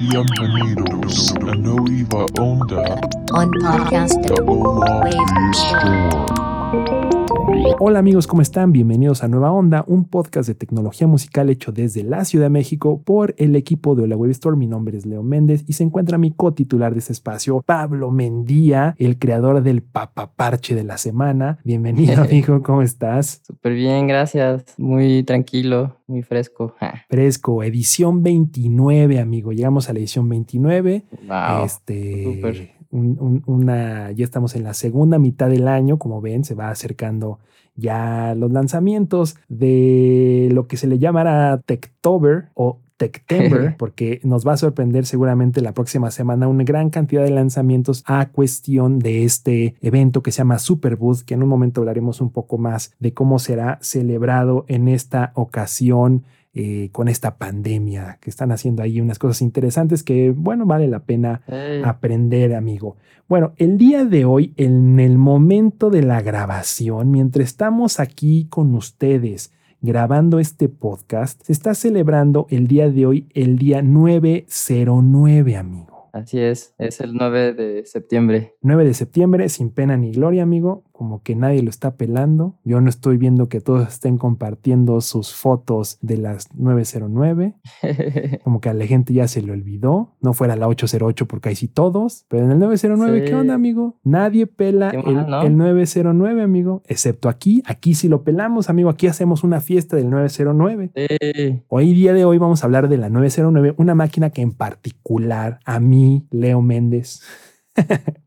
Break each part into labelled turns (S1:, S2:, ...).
S1: Bienvenidos a Nueva Onda
S2: on podcast
S1: Hola
S2: Wave
S1: Store.
S3: Hola amigos, ¿cómo están? Bienvenidos a Nueva Onda, un podcast de tecnología musical hecho desde la Ciudad de México por el equipo de Hola Web Store. Mi nombre es Leo Méndez y se encuentra mi co-titular de este espacio, Pablo Mendía, el creador del papaparche de la semana. Bienvenido amigo, ¿cómo estás?
S4: Súper bien, gracias. Muy tranquilo, muy fresco.
S3: Fresco, edición 29 amigo, llegamos a la edición 29.
S4: Wow.
S3: Este,
S4: súper.
S3: Un- un- una, ya estamos en la segunda mitad del año, como ven, se va acercando ya los lanzamientos de lo que se le llamará Techtober o Techtember, porque nos va a sorprender seguramente la próxima semana una gran cantidad de lanzamientos a cuestión de este evento que se llama Superbooth, que en un momento hablaremos un poco más de cómo será celebrado en esta ocasión eh, con esta pandemia, que están haciendo ahí unas cosas interesantes que, bueno, vale la pena
S4: Ey,
S3: aprender, amigo. Bueno, el día de hoy, en el momento de la grabación, mientras estamos aquí con ustedes grabando este podcast, se está celebrando el día de hoy, el día 909, amigo.
S4: Así es, es el 9 de septiembre.
S3: 9 de septiembre, sin pena ni gloria, amigo, como que nadie lo está pelando. Yo no estoy viendo que todos estén compartiendo sus fotos de las 909. Como que a la gente ya se le olvidó. No fuera la 808 porque ahí sí todos. Pero en el 909,
S4: Sí.
S3: ¿qué onda, amigo? Nadie pela el,
S4: mal, ¿no?
S3: el 909, amigo. Excepto aquí. Aquí sí lo pelamos, amigo. Aquí hacemos una fiesta del 909.
S4: Sí.
S3: Hoy día de hoy vamos a hablar de la 909, una máquina que en particular a mí, Leo Méndez,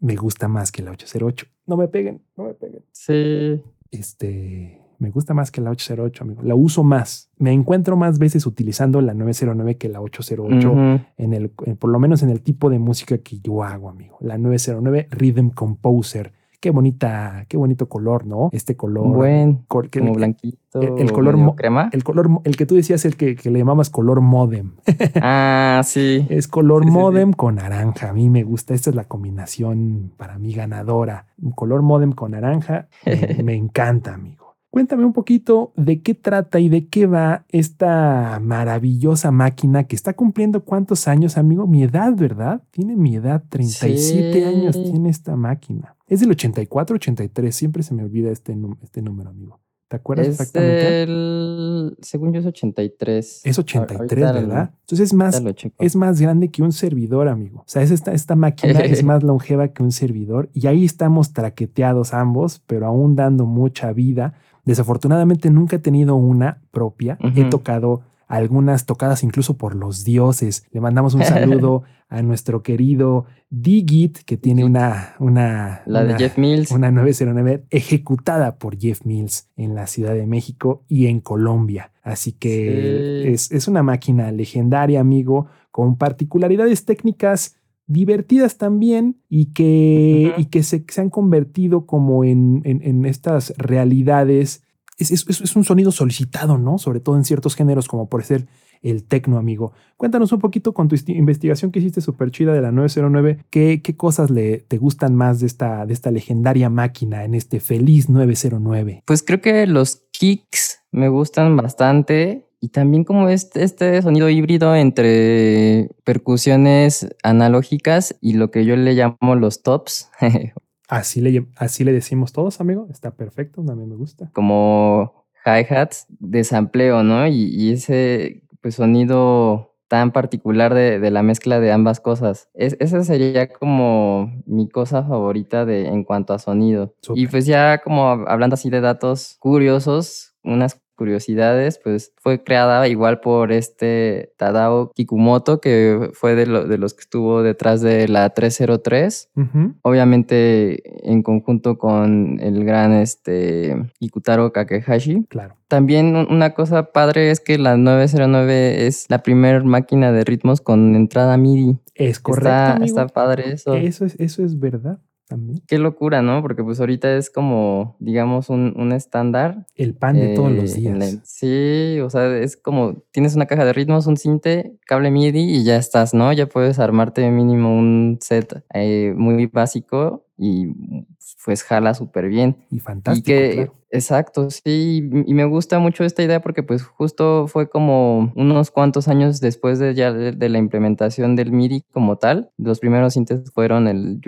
S3: me gusta más que la 808. No me peguen, no me peguen
S4: sí.
S3: este, me gusta más que la 808, amigo. La uso más. Me encuentro más veces utilizando la 909 que la 808,
S4: Ujú.
S3: en el, en- por lo menos en el tipo de música que yo hago, amigo. La 909 Rhythm Composer. Qué bonita, qué bonito color, ¿no? Este color.
S4: Buen,
S3: col- que-
S4: como
S3: el,
S4: blanquito.
S3: el- el color mo-
S4: crema.
S3: el color, el que tú decías, el que, que le llamabas color modem.
S4: Ah, sí.
S3: Es color
S4: Sí, sí, sí.
S3: modem con naranja. A mí me gusta. Esta es la combinación para mí ganadora. Un color modem con naranja. Me, me encanta, amigo. Cuéntame un poquito de qué trata y de qué va esta maravillosa máquina que está cumpliendo cuántos años, amigo. Mi edad, ¿verdad? Tiene mi edad. 37
S4: Sí.
S3: años tiene esta máquina. Es del 84, 83. Siempre se me olvida este, este número, amigo. ¿Te acuerdas
S4: Es
S3: exactamente?
S4: el, según yo es 83.
S3: Es
S4: Ahor-
S3: 83,
S4: ahorita
S3: ¿verdad? Entonces es más, es más grande que un servidor, amigo. O sea, es esta, esta máquina es más longeva que un servidor y ahí estamos traqueteados ambos, pero aún dando mucha vida. Desafortunadamente nunca he tenido una propia. He tocado algunas tocadas incluso por los dioses. Le mandamos un saludo a nuestro querido Digit, que tiene una, una,
S4: La de
S3: una-
S4: Jeff Mills.
S3: una 909 ejecutada por Jeff Mills en la Ciudad de México y en Colombia. Así que
S4: Sí.
S3: es, es una máquina legendaria, amigo, con particularidades técnicas divertidas también y que, y que se, se han convertido como en, en- en estas realidades. Es, un sonido solicitado, ¿no? Sobre todo en ciertos géneros como por ser el tecno, amigo. Cuéntanos un poquito con tu investigación que hiciste súper chida de la 909. ¿Qué, qué cosas le, te gustan más de esta, de esta legendaria máquina en este feliz 909?
S4: Pues creo que los kicks me gustan bastante y también como este, este sonido híbrido entre percusiones analógicas y lo que yo le llamo los tops,
S3: Así le, así le decimos todos, amigo. Está perfecto, también me gusta.
S4: como hi-hats de sampleo, ¿no? Y, y ese pues, sonido tan particular de, de la mezcla de ambas cosas. Es, esa sería como mi cosa favorita de, en cuanto a sonido. Y pues ya como hab- hablando así de datos curiosos, unas curiosidades, pues fue creada igual por este Tadao Kikumoto, que fue de, lo- de los que estuvo detrás de la 303
S3: Ujú.
S4: obviamente en conjunto con el gran este Ikutaro Kakehashi.
S3: Claro.
S4: También un- una cosa padre es que la 909 es la primera máquina de ritmos con entrada MIDI.
S3: Es correcto.
S4: está, está padre eso.
S3: Eso es, eso es verdad también.
S4: Qué locura, ¿no? Porque pues ahorita es como, digamos, un, un estándar.
S3: El pan de todos los
S4: eh,
S3: días.
S4: sí, o sea, es como tienes una caja de ritmos, un cinte, cable MIDI y ya estás, ¿no? Ya puedes armarte mínimo un set eh, muy básico y pues jala súper bien.
S3: Y
S4: Y
S3: fantástico.
S4: que
S3: claro.
S4: Exacto, sí, y me gusta mucho esta idea porque pues justo fue como unos cuantos años después de ya de, de la implementación del MIDI como tal. Los primeros sintes fueron el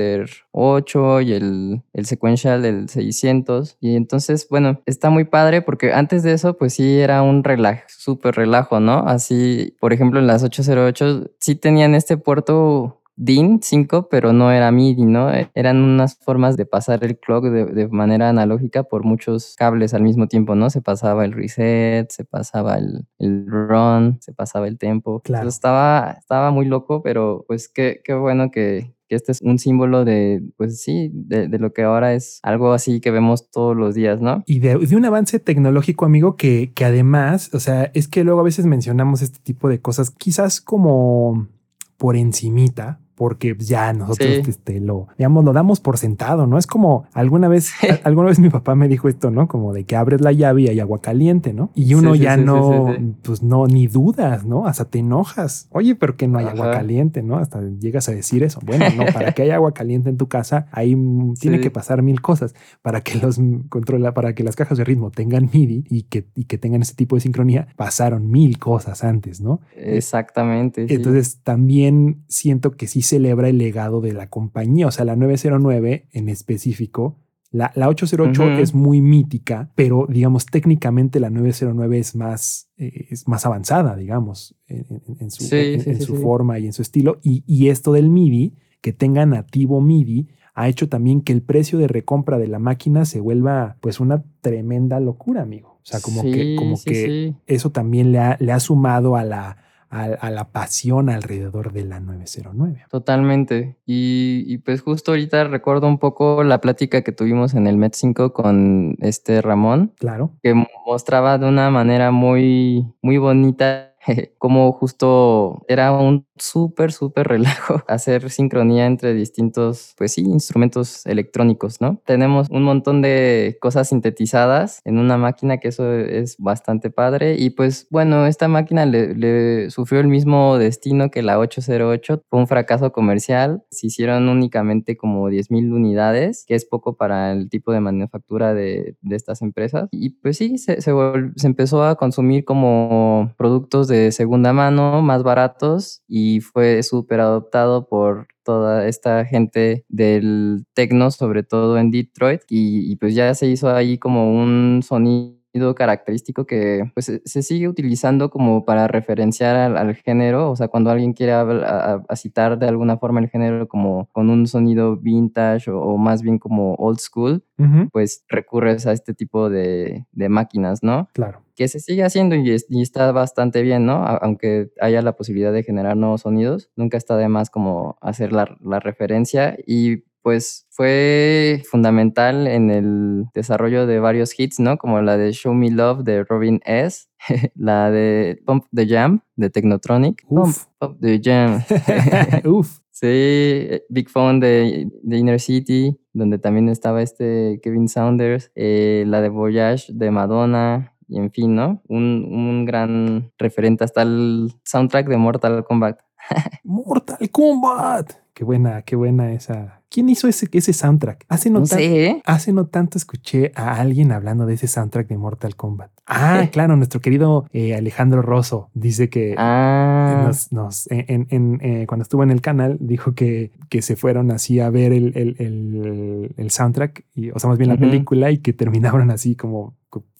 S4: Jupiter 8 y el, el sequential del 600. Y entonces, bueno, está muy padre porque antes de eso, pues sí era un relajo, súper relajo, ¿no? Así, por ejemplo, en las 808 sí tenían este puerto DIN 5, pero no era MIDI, ¿no? Eran unas formas de pasar el clock de, de, manera analógica por muchos cables al mismo tiempo, ¿no? Se pasaba el reset, se pasaba el, el run, se pasaba el tempo.
S3: Claro.
S4: Entonces estaba, estaba muy loco, pero pues qué, qué bueno que, que este es un símbolo de, pues sí, de, de, lo que ahora es algo así que vemos todos los días, ¿no?
S3: Y de, de un avance tecnológico, amigo, que, que además, o sea, es que luego a veces mencionamos este tipo de cosas, quizás como por encimita, porque ya nosotros sí. este, lo, digamos, lo damos por sentado, ¿no? Es como alguna vez, alguna vez mi papá me dijo esto, ¿no? Como de que abres la llave y hay agua caliente, ¿no? Y uno sí, ya no, pues no, ni dudas, ¿no? Hasta te enojas. Oye, pero que no hay Ajá. agua caliente, ¿no? Hasta llegas a decir eso. Bueno, no, para que haya agua caliente en tu casa, ahí tiene que pasar mil cosas para que los controla, para que las cajas de ritmo tengan MIDI y que, y que tengan ese tipo de sincronía, pasaron mil cosas antes, ¿no?
S4: Exactamente.
S3: Entonces también siento que sí celebra el legado de la compañía. O sea, la 909 en específico, la, la 808 uh -huh. es muy mítica, pero digamos técnicamente la 909 es más, eh, es más avanzada, digamos, en, en, en su,
S4: sí,
S3: en,
S4: sí,
S3: en
S4: sí,
S3: su forma y en su estilo. Y, y esto del MIDI, que tenga nativo MIDI, ha hecho también que el precio de recompra de la máquina se vuelva pues una tremenda locura, amigo. O sea, como
S4: sí,
S3: que, como
S4: sí,
S3: que
S4: sí.
S3: eso también le ha, le ha sumado a la, a, a, la pasión alrededor de la 909.
S4: Totalmente. Y, y, pues justo ahorita recuerdo un poco la plática que tuvimos en el Met 5 con este Ramón.
S3: Claro.
S4: Que mostraba de una manera muy, muy bonita como justo era un súper, súper relajo hacer sincronía entre distintos, pues sí, instrumentos electrónicos, ¿no? Tenemos un montón de cosas sintetizadas en una máquina que eso es bastante padre. Y pues bueno, esta máquina le, sufrió el mismo destino que la 808, fue un fracaso comercial, se hicieron únicamente como 10.000 unidades, que es poco para el tipo de manufactura de, de estas empresas. Y pues sí, se, se, se empezó a consumir como productos de segunda mano, más baratos y fue súper adoptado por toda esta gente del techno, sobre todo en Detroit, y, y, pues ya se hizo ahí como un sonido característico que pues se sigue utilizando como para referenciar al, al género, o sea, cuando alguien quiere a, a, a, citar de alguna forma el género como con un sonido vintage o, o más bien como old school, uh -huh. pues recurres a este tipo de, de máquinas, ¿no?
S3: Claro
S4: que se sigue haciendo y, y, está bastante bien, ¿no? Aunque haya la posibilidad de generar nuevos sonidos, nunca está de más como hacer la, la referencia y pues fue fundamental en el desarrollo de varios hits, ¿no? Como la de Show Me Love de Robin S., la de Pump the Jam de Technotronic.
S3: Uf.
S4: Pump, Pump the Jam.
S3: Uf.
S4: Sí, Big Phone de, de, Inner City, donde también estaba este Kevin Saunders, eh, la de Voyage de Madonna, y en fin, ¿no? Un, un gran referente hasta el soundtrack de Mortal Kombat.
S3: Mortal Kombat. Qué buena, qué buena esa. ¿Quién hizo ese, ese soundtrack? Hace no,
S4: no sé, ¿eh?
S3: hace no tanto escuché a alguien hablando de ese soundtrack de Mortal Kombat. Ah, claro, nuestro querido eh, Alejandro Rosso dice que
S4: ah.
S3: nos, nos, en, en, eh, cuando estuvo en el canal dijo que, que se fueron así a ver el, el, el, el soundtrack, y, o sea, más bien la uh -huh. película, y que terminaron así como,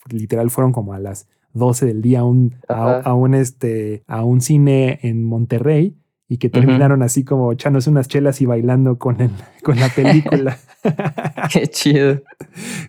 S3: literal, fueron como a las 12 del día a un, a, a, un, este, a un cine en Monterrey y que terminaron uh -huh. así como echándose unas chelas y bailando con, el, con la película.
S4: Qué chido.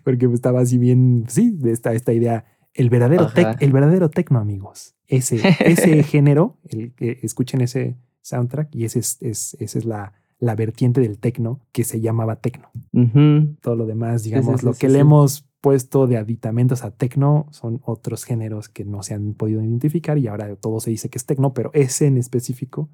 S3: Porque estaba así bien, sí, esta, esta idea. El verdadero, tec, el verdadero tecno, amigos. Ese, ese género, el que escuchen ese soundtrack y ese es, es, esa es la, la vertiente del tecno que se llamaba tecno.
S4: Uh -huh.
S3: Todo lo demás, digamos, sí, sí, lo que le hemos puesto de aditamentos a tecno son otros géneros que no se han podido identificar y ahora todo se dice que es tecno, pero ese en específico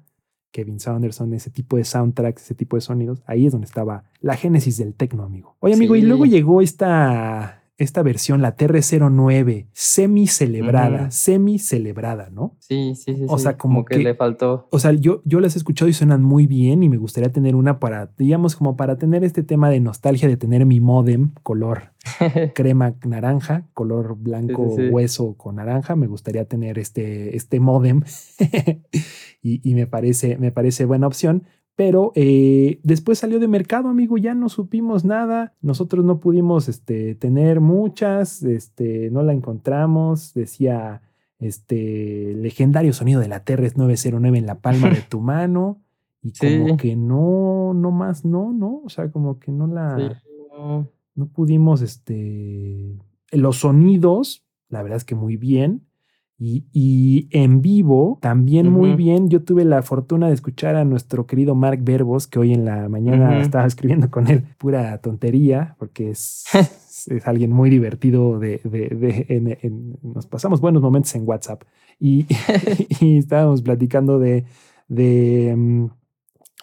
S3: Kevin Saunderson, ese tipo de soundtracks, ese tipo de sonidos, ahí es donde estaba la génesis del tecno, amigo. Oye, amigo, sí. y luego llegó esta, esta versión, la TR09, semi celebrada,
S4: Ujú.
S3: semi celebrada, ¿no?
S4: Sí, sí, sí.
S3: O sea, como
S4: que,
S3: que-
S4: le faltó.
S3: O sea, yo, yo las he escuchado y suenan muy bien y me gustaría tener una para, digamos, como para tener este tema de nostalgia de tener mi modem color crema naranja, color blanco
S4: Sí, sí, sí.
S3: hueso con naranja. Me gustaría tener este, este modem y, y me, parece, me parece buena opción. Pero eh, después salió de mercado, amigo, ya no supimos nada. Nosotros no pudimos este, tener muchas, este, no la encontramos. Decía este legendario sonido de la TRS 909 en la palma de tu mano. Y como que no, no más, no, no. O sea, como que no la
S4: Sí, no.
S3: no pudimos, este, los sonidos, la verdad es que muy bien. Y, y en vivo, también muy bien. Yo tuve la fortuna de escuchar a nuestro querido Mark Verbos, que hoy en la mañana estaba escribiendo con él pura tontería, porque es, es alguien muy divertido. De, de- de- en- en- nos pasamos buenos momentos en WhatsApp. Y, y estábamos platicando de, de, mm,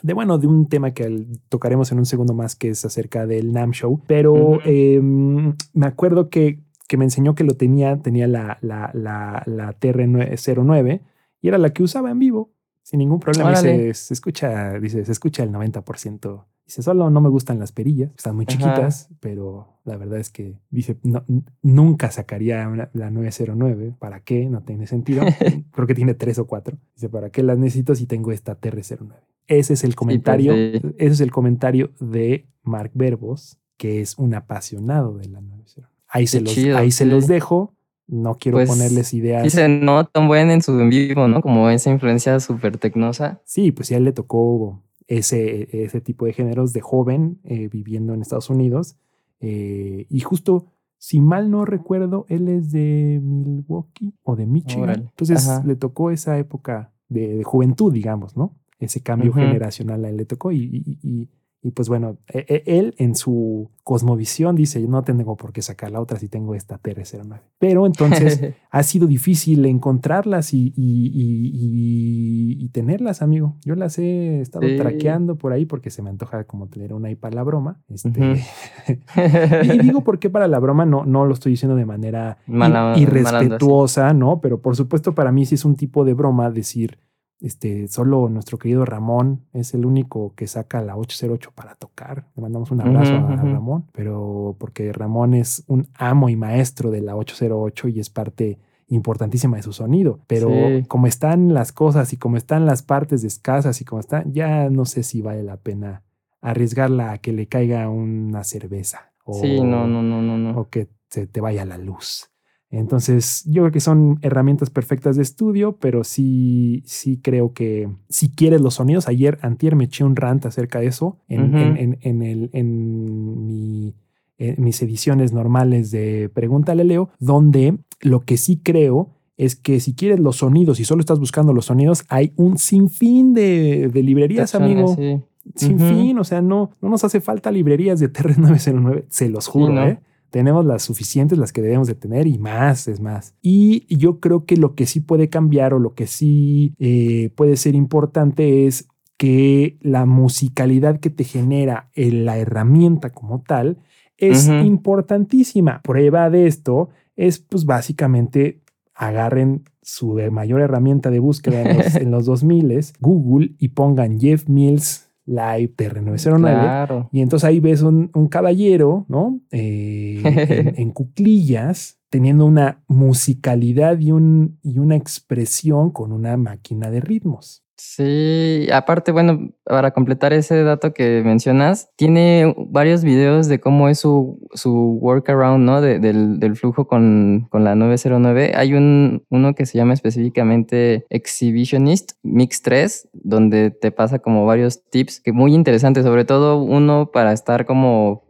S3: de, bueno, de un tema que tocaremos en un segundo más, que es acerca del NAM Show. Pero eh, me acuerdo que, que me enseñó que lo tenía, tenía la, la, la, la TR09 y era la que usaba en vivo, sin ningún problema. Y. Se, se escucha, dice, se escucha el 90%. Dice, solo no me gustan las perillas, están muy
S4: Ajá.
S3: chiquitas, pero la verdad es que dice, no, nunca sacaría una- la 909. ¿Para qué? No tiene sentido. Creo que tiene tres o cuatro. Dice, ¿para qué las necesito si tengo esta TR09? Ese es el comentario.
S4: pues, sí.
S3: Ese es el comentario de Mark Verbos, que es un apasionado de la 909. Ahí se, los,
S4: chido,
S3: ahí se los dejo. No quiero
S4: Pues,
S3: ponerles ideas.
S4: Sí se nota un buen en su en vivo, ¿no? Como esa influencia súper tecnosa.
S3: Sí, pues ya le tocó ese, ese tipo de géneros de joven eh, viviendo en Estados Unidos. Eh, y justo, si mal no recuerdo, él es de Milwaukee o de Michigan.
S4: Órale,
S3: Entonces
S4: ajá.
S3: le tocó esa época de, de juventud, digamos, ¿no? Ese cambio generacional a él le tocó. Y, y- y- y, pues bueno, e- e- él en su cosmovisión dice, no tengo por qué sacar la otra si tengo esta TR09. Pero entonces ha sido difícil encontrarlas y, y- y- tenerlas, amigo. Yo las he estado
S4: Sí.
S3: traqueando por ahí porque se me antoja como tener una ahí para la broma. Este, y digo por qué para la broma, no, no lo estoy diciendo de manera
S4: Mala- sí.
S3: irrespetuosa, ¿no? Pero por supuesto para mí sí es un tipo de broma decir, este, solo nuestro querido Ramón es el único que saca la 808 para tocar. Le mandamos un abrazo a. Ramón, pero porque Ramón es un amo y maestro de la 808 y es parte importantísima de su sonido. Pero
S4: Sí.
S3: como están las cosas y como están las partes escasas y como están, ya no sé si vale la pena arriesgarla a que le caiga una cerveza. O,
S4: Sí, no, no, no, no, no.
S3: o que se te vaya la luz. Entonces, yo creo que son herramientas perfectas de estudio, pero sí, sí creo que si quieres los sonidos, ayer, antier me eché un rant acerca de eso en, en- en- en el, en mi- en mis ediciones normales de Pregúntale Leo, donde lo que sí creo es que si quieres los sonidos y solo estás buscando los sonidos, hay un sinfín de, de librerías, amigo
S4: Sí.
S3: sin
S4: Ujú.
S3: fin, o sea, no, no nos hace falta librerías de TR909, se los juro,
S4: ¿no?
S3: ¿eh? Tenemos las suficientes, las que debemos de tener y más, es más. Y yo creo que lo que sí puede cambiar o lo que sí eh, puede ser importante es que la musicalidad que te genera eh, la herramienta como tal es importantísima. Prueba de esto es pues básicamente agarren su mayor herramienta de búsqueda en los, en los 2000 Google y pongan Jeff Mills Live TR909
S4: Claro.
S3: y entonces ahí ves un, un caballero, ¿no? Eh, en, en cuclillas, teniendo una musicalidad y, un, y una expresión con una máquina de ritmos.
S4: Sí, aparte, bueno, para completar ese dato que mencionas, tiene varios videos de cómo es su, su workaround, ¿no? De- del, del flujo con, con la 909. Hay un, uno que se llama específicamente Exhibitionist Mix 3, donde te pasa como varios tips que muy interesantes, sobre todo uno para estar como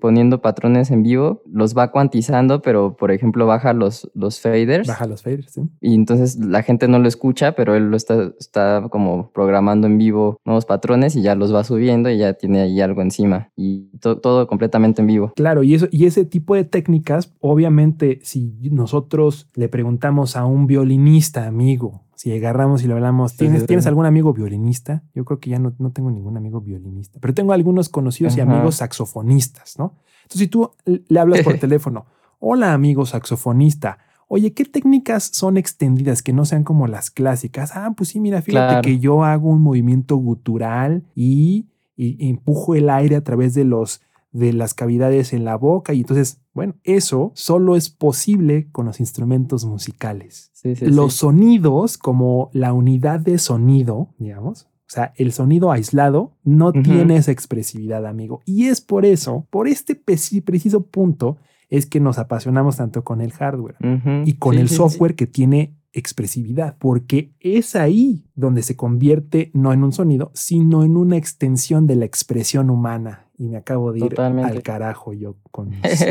S4: poniendo patrones en vivo, los va cuantizando, pero por ejemplo baja los, los faders.
S3: Baja los faders, ¿sí?
S4: Y entonces la gente no lo escucha, pero él lo está, está como programando en vivo nuevos patrones y ya los va subiendo y ya tiene ahí algo encima. Y to- todo completamente en vivo.
S3: Claro, y, eso, y ese tipo de técnicas, obviamente, si nosotros le preguntamos a un violinista amigo, Si agarramos y le hablamos, ¿tienes,
S4: sí,
S3: ¿tienes algún amigo violinista? Yo creo que ya no, no tengo ningún amigo violinista, pero tengo algunos conocidos y amigos saxofonistas, ¿no? Entonces, si tú le hablas por teléfono, hola amigo saxofonista, oye, ¿qué técnicas son extendidas que no sean como las clásicas? Ah, pues sí, mira, fíjate
S4: Claro.
S3: que yo hago un movimiento gutural y, y empujo el aire a través de los de las cavidades en la boca y entonces, bueno, eso solo es posible con los instrumentos musicales.
S4: Sí, sí,
S3: los
S4: sí.
S3: sonidos como la unidad de sonido, digamos, o sea, el sonido aislado no tiene esa expresividad, amigo. Y es por eso, por este preciso punto, es que nos apasionamos tanto con el hardware y con
S4: Sí,
S3: el
S4: sí, sí.
S3: software que tiene expresividad, porque es ahí donde se convierte no en un sonido, sino en una extensión de la expresión humana. Y me acabo de ir
S4: Totalmente.
S3: al carajo yo con mis,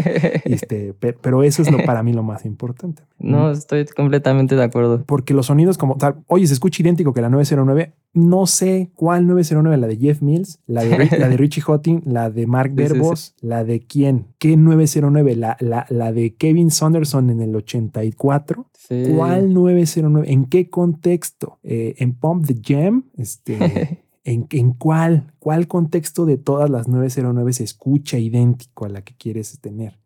S3: este, pe- pero eso es lo para mí lo más importante.
S4: no, estoy completamente de acuerdo.
S3: Porque los sonidos como tal, oye, se escucha idéntico que la 909. No sé cuál 909, la de Jeff Mills, la de, la de Richie Houghton, la de Mark
S4: Sí, sí, sí.
S3: Verbos, la de quién? ¿Qué 909? La, la, la de Kevin Saunderson en el 84.
S4: Sí.
S3: ¿Cuál 909? ¿En qué contexto? Eh, ¿En Pump the Jam? Este, ¿en, ¿En cuál? ¿Cuál contexto de todas las 909 se escucha idéntico a la que quieres tener?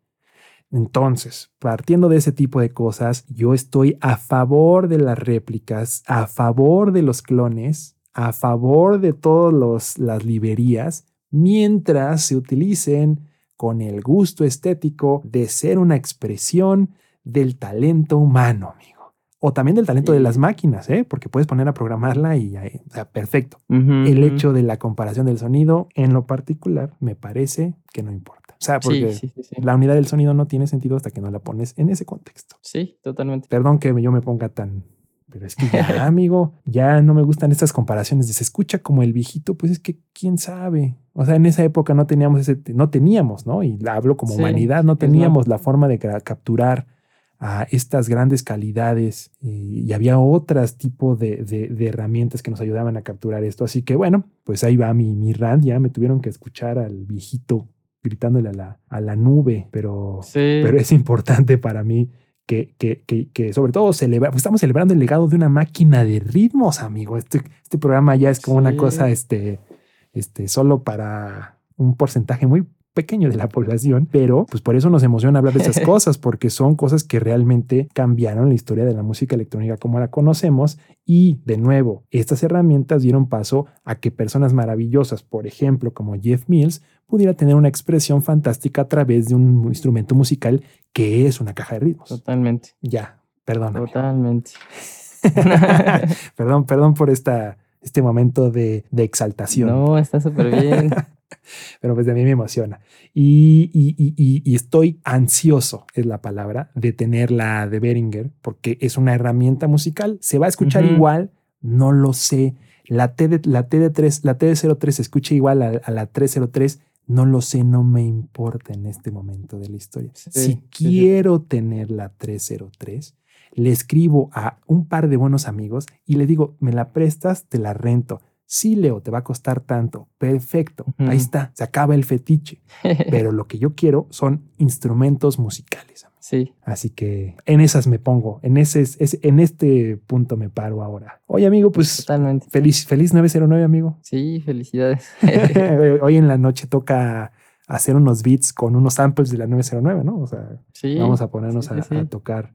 S3: Entonces, partiendo de ese tipo de cosas, yo estoy a favor de las réplicas, a favor de los clones, a favor de todas las librerías, mientras se utilicen con el gusto estético de ser una expresión del talento humano, amigo. O también del talento de las máquinas, ¿eh? porque puedes poner a programarla y, o sea, perfecto. El hecho de la comparación del sonido, en lo particular, me parece que no importa. O sea, porque
S4: Sí, sí,
S3: la unidad del sonido no tiene sentido hasta que no la pones en ese contexto.
S4: Sí, totalmente.
S3: Perdón que yo me ponga tan... Pero es que ya, amigo, ya no me gustan estas comparaciones de se escucha como el viejito, pues es que quién sabe. O sea, en esa época no teníamos ese, no teníamos, ¿no? Y la hablo como
S4: Sí,
S3: humanidad, no teníamos la forma de capturar a estas grandes calidades y había otras tipos de, de- de herramientas que nos ayudaban a capturar esto. Así que bueno, pues ahí va mi, mi rant, ya me tuvieron que escuchar al viejito gritándole a la, a la nube, pero
S4: Sí.
S3: pero es importante para mí que, que, que, que sobre todo celebra, pues estamos celebrando el legado de una máquina de ritmos, amigo. Este, este programa ya es como una cosa este, este, solo para un porcentaje muy pequeño de la población, pero pues por eso nos emociona hablar de esas cosas, porque son cosas que realmente cambiaron la historia de la música electrónica como la conocemos y de nuevo, estas herramientas dieron paso a que personas maravillosas, por ejemplo, como Jeff Mills, pudiera tener una expresión fantástica a través de un instrumento musical que es una caja de ritmos.
S4: Totalmente.
S3: Ya, perdón.
S4: Totalmente.
S3: perdón, perdón por esta, este momento de, de exaltación.
S4: No, está súper bien.
S3: Pero pues de mí me emociona. Y, y- y- y- y estoy ansioso, es la palabra, de tener la de Beringer, porque es una herramienta musical. ¿Se va a escuchar igual? No lo sé. La T de, la T de 3, la T de 03 se escucha igual a, a la 303. No lo sé, no me importa en este momento de la historia.
S4: Sí,
S3: si
S4: sí, sí.
S3: quiero tener la 303, le escribo a un par de buenos amigos y le digo, me la prestas, te la rento. Sí, Leo, te va a costar tanto. Perfecto. Ahí está, se acaba el fetiche. Pero lo que yo quiero son instrumentos musicales.
S4: sí.
S3: Así que en esas me pongo, en, ese, es- en este punto me paro ahora. Oye, amigo, pues
S4: Totalmente.
S3: feliz, feliz 909, amigo.
S4: Sí, felicidades.
S3: Hoy en la noche toca hacer unos beats con unos samples de la 909, ¿no? O sea,
S4: Sí.
S3: vamos a ponernos
S4: sí,
S3: a,
S4: sí, sí.
S3: a tocar.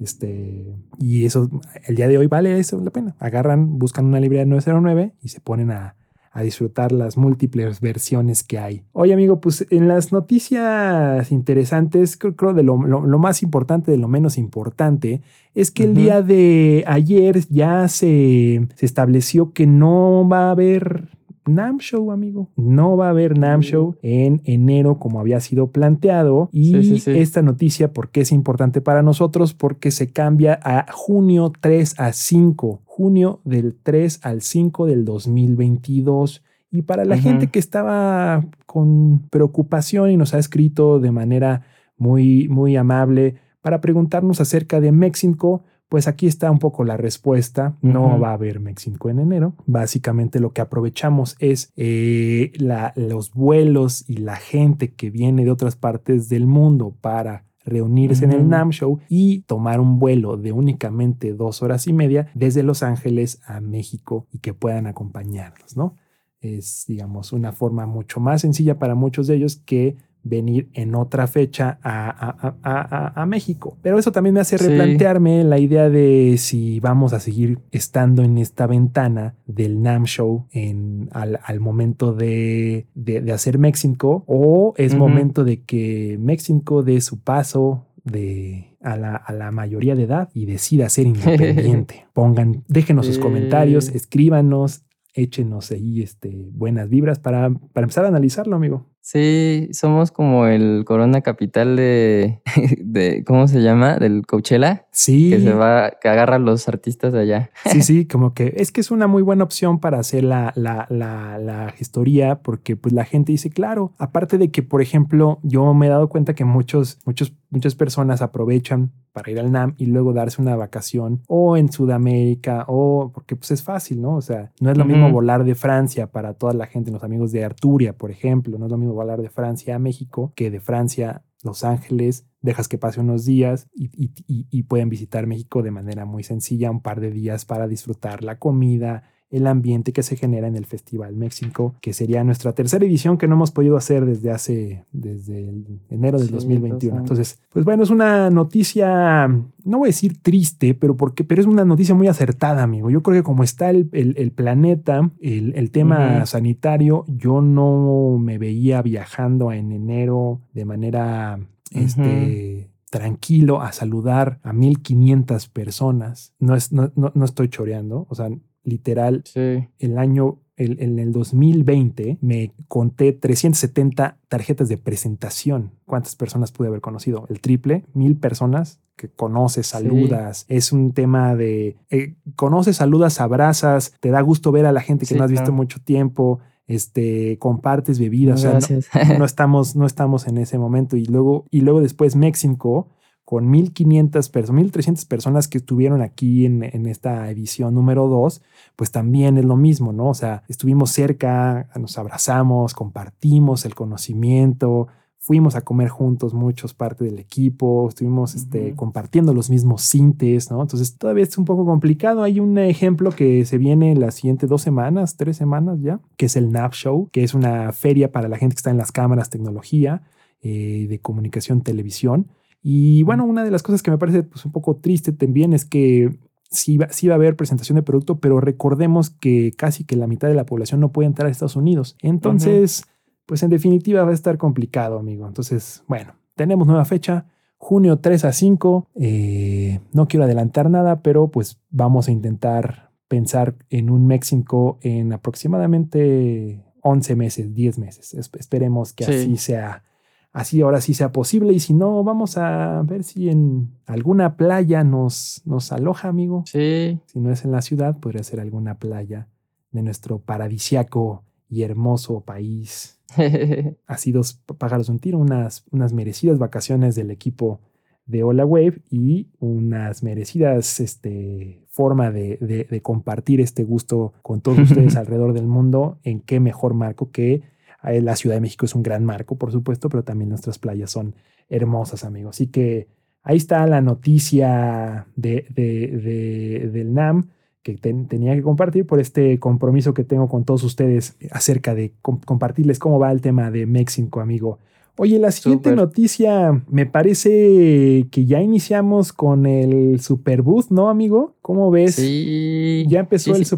S3: Este, y eso, el día de hoy vale eso la pena. Agarran, buscan una librería 909 y se ponen a, a disfrutar las múltiples versiones que hay. Oye, amigo, pues en las noticias interesantes, creo, creo de lo, lo- lo más importante de lo menos importante, es que el día de ayer ya se, se estableció que no va a haber NAM Show, amigo. No va a haber NAM
S4: Mm.
S3: Show en enero como había sido planteado. Y
S4: Sí, sí, sí.
S3: esta noticia, ¿por qué es importante para nosotros? Porque se cambia a junio 3 a 5. Junio del 3 al 5 del 2022. Y para la gente que estaba con preocupación y nos ha escrito de manera muy, muy amable para preguntarnos acerca de México, pues aquí está un poco la respuesta. No va a haber México en enero. Básicamente lo que aprovechamos es eh, la- los vuelos y la gente que viene de otras partes del mundo para reunirse en el. NAM Show y tomar un vuelo de únicamente dos horas y media desde Los Ángeles a México y que puedan acompañarnos, ¿no? Es, digamos, una forma mucho más sencilla para muchos de ellos que venir en otra fecha a, a- a- a- a México. Pero eso también me hace
S4: Sí.
S3: replantearme la idea de si vamos a seguir estando en esta ventana del NAM Show en, al, al momento de, de- de hacer México o es momento de que México dé su paso de a la, a la mayoría de edad y decida ser independiente. Pongan, déjenos sus comentarios, escríbanos, échenos ahí este, buenas vibras para, para empezar a analizarlo, amigo.
S4: Sí, somos como el Corona Capital de, de ¿cómo se llama? Del Coachella,
S3: Sí,
S4: que se va, que agarra a los artistas de allá.
S3: sí, sí, como que es que es una muy buena opción para hacer la, la, la, la gestoría, porque pues la gente dice, claro, aparte de que, por ejemplo, yo me he dado cuenta que muchos, muchos, muchas personas aprovechan para ir al NAM y luego darse una vacación o en Sudamérica o porque pues es fácil, ¿no? O sea, no es lo mismo volar de Francia para toda la gente, los amigos de Arturia, por ejemplo, no es lo mismo volar de Francia a México que de Francia Los Ángeles, dejas que pase unos días y, pueden visitar México de manera muy sencilla, un par de días para disfrutar la comida, el ambiente que se genera en el Festival México, que sería nuestra tercera edición que no hemos podido hacer desde hace, desde el enero del
S4: Sí,
S3: 2021.
S4: dos años.
S3: Entonces, pues bueno, es una noticia, no voy a decir triste, pero porque, pero es una noticia muy acertada, amigo. Yo creo que como está el, el- el planeta, el, el tema sanitario, yo no me veía viajando en enero de manera, este, tranquilo a saludar a 1500 personas. No, es, no, no, no estoy choreando, o sea, literal,
S4: Sí.
S3: el año, el- en el 2020, me conté 370 tarjetas de presentación. ¿Cuántas personas pude haber conocido? El triple, mil personas que conoces,
S4: Sí.
S3: saludas. Es un tema de eh, conoces, saludas, abrazas, te da gusto ver a la gente que
S4: Sí,
S3: no has visto
S4: claro.
S3: mucho tiempo. Este, compartes bebidas. o sea, no-
S4: Gracias.
S3: no estamos, no estamos en ese momento. Y luego, y luego después México, con 1500 personas, 1300 personas que estuvieron aquí en, en esta edición número 2, pues también es lo mismo, ¿no? O sea, estuvimos cerca, nos abrazamos, compartimos el conocimiento, fuimos a comer juntos muchos, parte del equipo, estuvimos este, compartiendo los mismos cintes, ¿no? Entonces todavía es un poco complicado. Hay un ejemplo que se viene en las siguientes dos semanas, tres semanas ya, que es el NAP Show, que es una feria para la gente que está en las cámaras, tecnología, eh, de comunicación, televisión. Y bueno, una de las cosas que me parece pues, un poco triste también es que sí va, sí va a haber presentación de producto, pero recordemos que casi que la mitad de la población no puede entrar a Estados Unidos. Entonces, pues en definitiva va a estar complicado, amigo. Entonces, bueno, tenemos nueva fecha, junio 3 a 5. Eh, no quiero adelantar nada, pero pues vamos a intentar pensar en un México en aproximadamente 11 meses, 10 meses. Es- esperemos que
S4: Sí.
S3: así sea. Así ahora sí sea posible. Y si no, vamos a ver si en alguna playa nos, nos aloja, amigo.
S4: Sí.
S3: Si no es en la ciudad, podría ser alguna playa de nuestro paradisiaco y hermoso país. Así dos pájaros de un tiro, unas, unas merecidas vacaciones del equipo de Hola Wave y unas merecidas este, forma de, de- de compartir este gusto con todos ustedes alrededor del mundo. En qué mejor marco que la Ciudad de México es un gran marco, por supuesto, pero también nuestras playas son hermosas, amigos. Así que ahí está la noticia de, de- de- del NAM que ten- tenía que compartir por este compromiso que tengo con todos ustedes acerca de com- compartirles cómo va el tema de México, amigo. Oye, la siguiente noticia me parece que ya iniciamos con el Superbooth, ¿no, amigo? ¿Cómo ves?
S4: Sí.
S3: ¿Ya empezó
S4: Sí,
S3: el
S4: sí,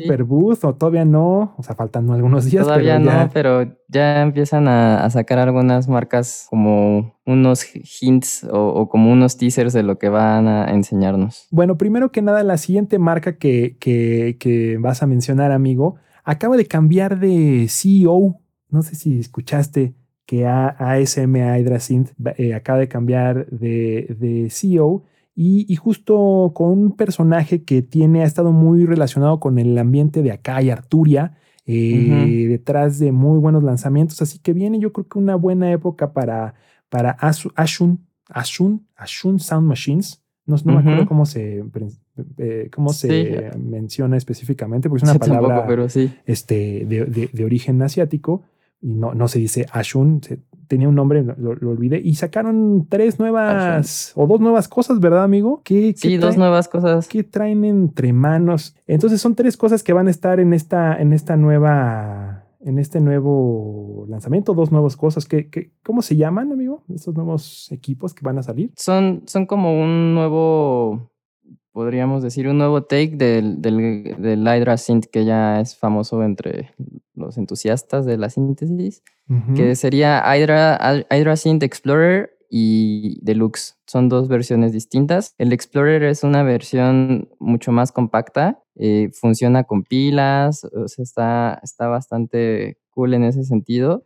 S3: o todavía no? O sea, faltan algunos días,
S4: Todavía
S3: pero ya.
S4: no, pero ya empiezan a, a sacar algunas marcas como unos hints o, o como unos teasers de lo que van a enseñarnos.
S3: Bueno, primero que nada, la siguiente marca que, que- que vas a mencionar, amigo, acaba de cambiar de CEO. No sé si escuchaste que ASM Hydrasynth eh, acaba de cambiar de, de CEO y, y justo con un personaje que tiene, ha estado muy relacionado con el ambiente de acá y Arturia. eh, detrás de muy buenos lanzamientos, así que viene yo creo que una buena época para, para Asu- Ashun, Ashun, Ashun Sound Machines, no, no me acuerdo cómo se, eh, cómo se menciona específicamente, porque es una palabra
S4: tampoco, pero sí.
S3: este, de, de- de origen asiático, y no, no se dice Ashun, se- tenía un nombre, lo, lo olvidé, y sacaron tres nuevas o dos nuevas cosas, ¿verdad, amigo? ¿Qué, qué
S4: Sí, dos nuevas cosas.
S3: ¿Qué traen entre manos? Entonces son tres cosas que van a estar en esta, en esta nueva, en este nuevo lanzamiento, dos nuevas cosas. que que- ¿Cómo se llaman, amigo? Estos nuevos equipos que van a salir.
S4: Son, son como un nuevo, podríamos decir, un nuevo take del, del, del Hydra Synth que ya es famoso entre los entusiastas de la síntesis, que sería Hydra, Hydra Synth Explorer y Deluxe. Son dos versiones distintas. El Explorer es una versión mucho más compacta, eh, funciona con pilas, o sea, está, está bastante cool en ese sentido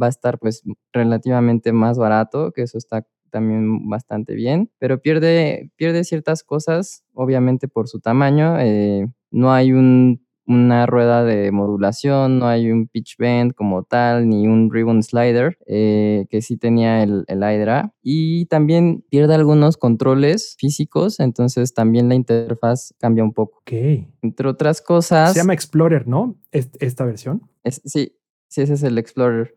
S4: va a estar pues relativamente más barato, que eso está también bastante bien, pero pierde, pierde ciertas cosas, obviamente por su tamaño. eh, no hay un- una rueda de modulación, no hay un pitch bend como tal, ni un ribbon slider, eh, que sí tenía el, el Hydra. Y también pierde algunos controles físicos, entonces también la interfaz cambia un poco.
S3: Ok.
S4: Entre otras cosas,
S3: Se llama Explorer, ¿no? Est- esta versión.
S4: es- sí, sí, ese es el Explorer.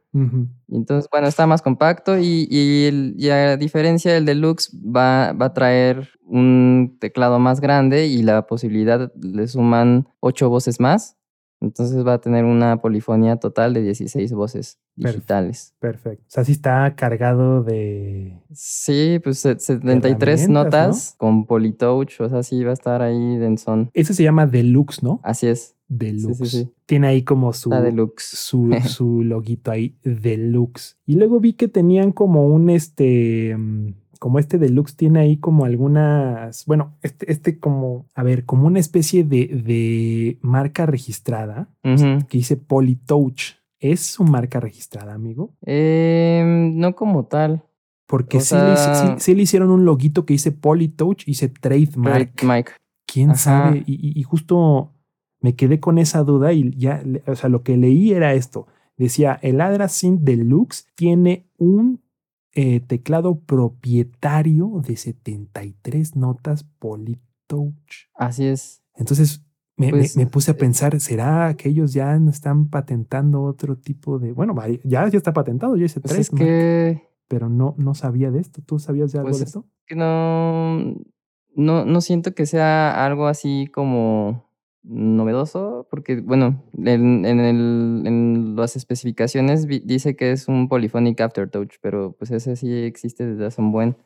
S4: Y Entonces, bueno, está más compacto y, y el- y a diferencia del Deluxe va, va a traer un teclado más grande y la posibilidad le suman ocho voces más. Entonces va a tener una polifonía total de 16 voces digitales.
S3: Perfecto. O sea, sí está cargado de.
S4: Sí, pues se- 73
S3: herramientas,
S4: notas con Polytouch, o sea, sí va a estar ahí densón.
S3: Ese se llama Deluxe, ¿no?
S4: Así es,
S3: Deluxe.
S4: sí.
S3: Tiene ahí como su.
S4: la Deluxe.
S3: su, su loguito ahí, Deluxe. Y luego vi que tenían como un este, mm, como este Deluxe tiene ahí como algunas, bueno, este, este como, a ver, como una especie de, de marca registrada que dice Polytouch. ¿Es su marca registrada, amigo?
S4: Em, no como tal.
S3: Porque sí, le, hice- sí-
S4: sea-
S3: sí le hicieron un loguito que dice Polytouch y dice Trademark.
S4: Mike.
S3: ¿Quién
S4: Ajá.
S3: sabe? Y, justo me quedé con esa duda y ya, o sea, lo que leí era esto. Decía, el Adra Synth Deluxe tiene un eh, teclado propietario de 73 notas Polytouch.
S4: Así es.
S3: Entonces me, me-
S4: Pues,
S3: me puse a pensar, ¿será que ellos ya están patentando otro tipo de... Bueno, ya, ya está patentado, ya dice
S4: Pues es
S3: trademark,
S4: que
S3: pero no, no sabía de esto. ¿Tú sabías de algo
S4: Pues
S3: de
S4: es-
S3: esto?
S4: que no, no, no siento que sea algo así como novedoso, porque bueno, en, en, el- en las especificaciones dice que es un Polyphonic Aftertouch, pero pues ese sí existe desde hace un buen.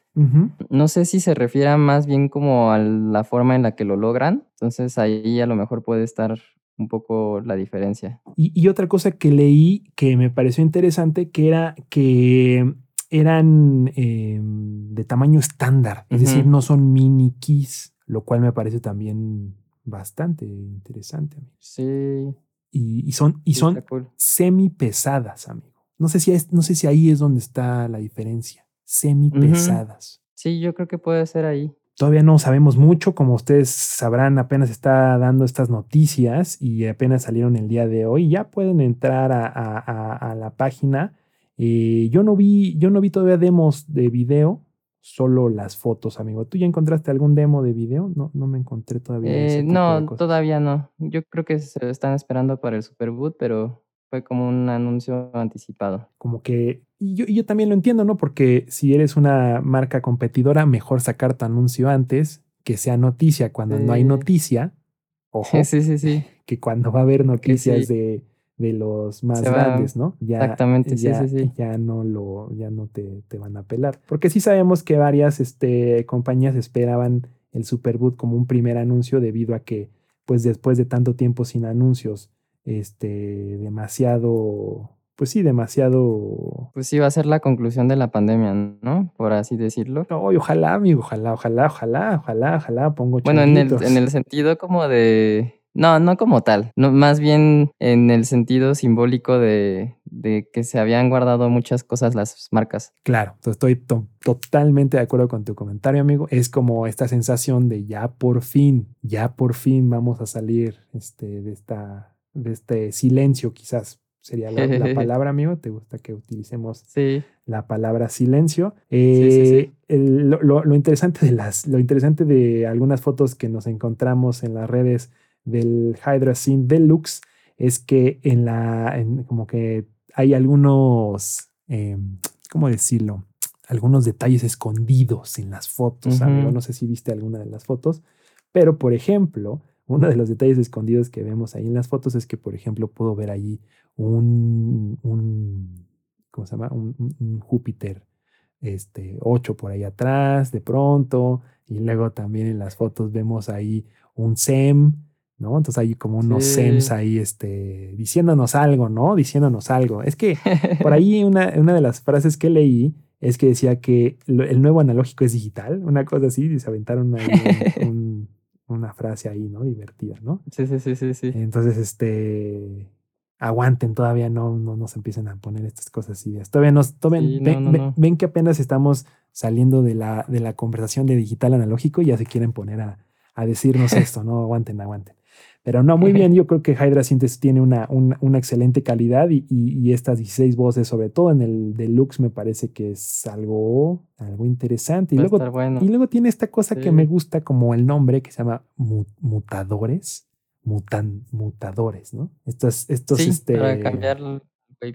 S4: No sé si se refiere más bien como a la forma en la que lo logran, entonces ahí a lo mejor puede estar un poco la diferencia.
S3: Y, y otra cosa que leí que me pareció interesante, que era que eran eh, de tamaño estándar, es decir, no son mini keys, lo cual me parece también bastante interesante. amigo.
S4: Sí,
S3: Y, y son, y
S4: sí,
S3: son
S4: cool.
S3: semi pesadas, amigo. No sé, si es- no sé si ahí es donde está la diferencia. Semi pesadas.
S4: Sí, yo creo que puede ser ahí.
S3: Todavía no sabemos mucho, como ustedes sabrán, apenas está dando estas noticias y apenas salieron el día de hoy. Ya pueden entrar a, a- a- a la página. Eh, yo no vi, yo no vi todavía demos de video, solo las fotos, amigo. ¿Tú ya encontraste algún demo de video? No, no me encontré todavía.
S4: Eh, no, todavía no. Yo creo que se están esperando para el Superboot, pero fue como un anuncio anticipado.
S3: Como que, y yo, y yo también lo entiendo, ¿no? Porque si eres una marca competidora, mejor sacar tu anuncio antes, que sea noticia cuando no hay noticia. Ojo.
S4: Sí, sí, sí.
S3: que cuando va a haber noticias
S4: sí.
S3: de, de los más
S4: Se va-
S3: grandes, ¿no? Ya,
S4: exactamente, sí,
S3: ya,
S4: sí, sí.
S3: ya no lo, ya no te, te van a pelar. Porque sí sabemos que varias este, compañías esperaban el Superboot como un primer anuncio debido a que, pues después de tanto tiempo sin anuncios, este, demasiado, pues sí, demasiado.
S4: Pues sí, va a ser la conclusión de la pandemia, ¿no? Por así decirlo.
S3: Ay, ojalá, amigo, ojalá, ojalá, ojalá, ojalá, ojalá, pongo
S4: Bueno, en el, en el sentido como de... No, no como tal. No, más bien en el sentido simbólico de, de que se habían guardado muchas cosas las marcas.
S3: Claro, to- estoy to- totalmente de acuerdo con tu comentario, amigo. Es como esta sensación de ya por fin, ya por fin vamos a salir este, de, esta, de este silencio, quizás sería la, la palabra, amigo. ¿Te gusta que utilicemos
S4: Sí,
S3: la palabra silencio?
S4: sí, sí.
S3: Eh, el- lo, lo- lo interesante de las, lo interesante de algunas fotos que nos encontramos en las redes del Hydra Synth Deluxe es que en la, en- como que hay algunos, eh, ¿cómo decirlo? Algunos detalles escondidos en las fotos, amigo. No sé si viste alguna de las fotos, pero por ejemplo, uno de los detalles escondidos que vemos ahí en las fotos es que, por ejemplo, puedo ver ahí un, un ¿cómo se llama? Un Júpiter este, 8 por ahí atrás, de pronto, y luego también en las fotos vemos ahí un SEM, ¿no? Entonces hay como unos
S4: Sí.
S3: SEMs ahí, este, diciéndonos algo, ¿no? Diciéndonos algo. Es que por ahí una, una de las frases que leí es que decía que lo- el nuevo analógico es digital, una cosa así, y se aventaron ahí un- un- una frase ahí, ¿no? Divertida, ¿no?
S4: Sí, sí, sí, sí, sí.
S3: Entonces, este, aguanten, todavía no, no nos empiecen a poner estas cosas ideas. Todavía nos, todavía
S4: Sí, no,
S3: ven,
S4: no,
S3: ven-
S4: no.
S3: ven que apenas estamos saliendo de la, de la conversación de digital analógico y ya se quieren poner a, a decirnos esto, ¿no? Aguanten, aguanten. Pero no, muy bien, yo creo que Hydra Synthesis tiene una, una, una excelente calidad y, y- y estas 16 voces, sobre todo en el deluxe, me parece que es algo, algo interesante. Y luego,
S4: bueno.
S3: y luego tiene esta cosa que me gusta como el nombre que se llama mu- mutadores, mutan, mutadores, ¿no? Estos, estos,
S4: sí,
S3: este,
S4: para cambiar el wave,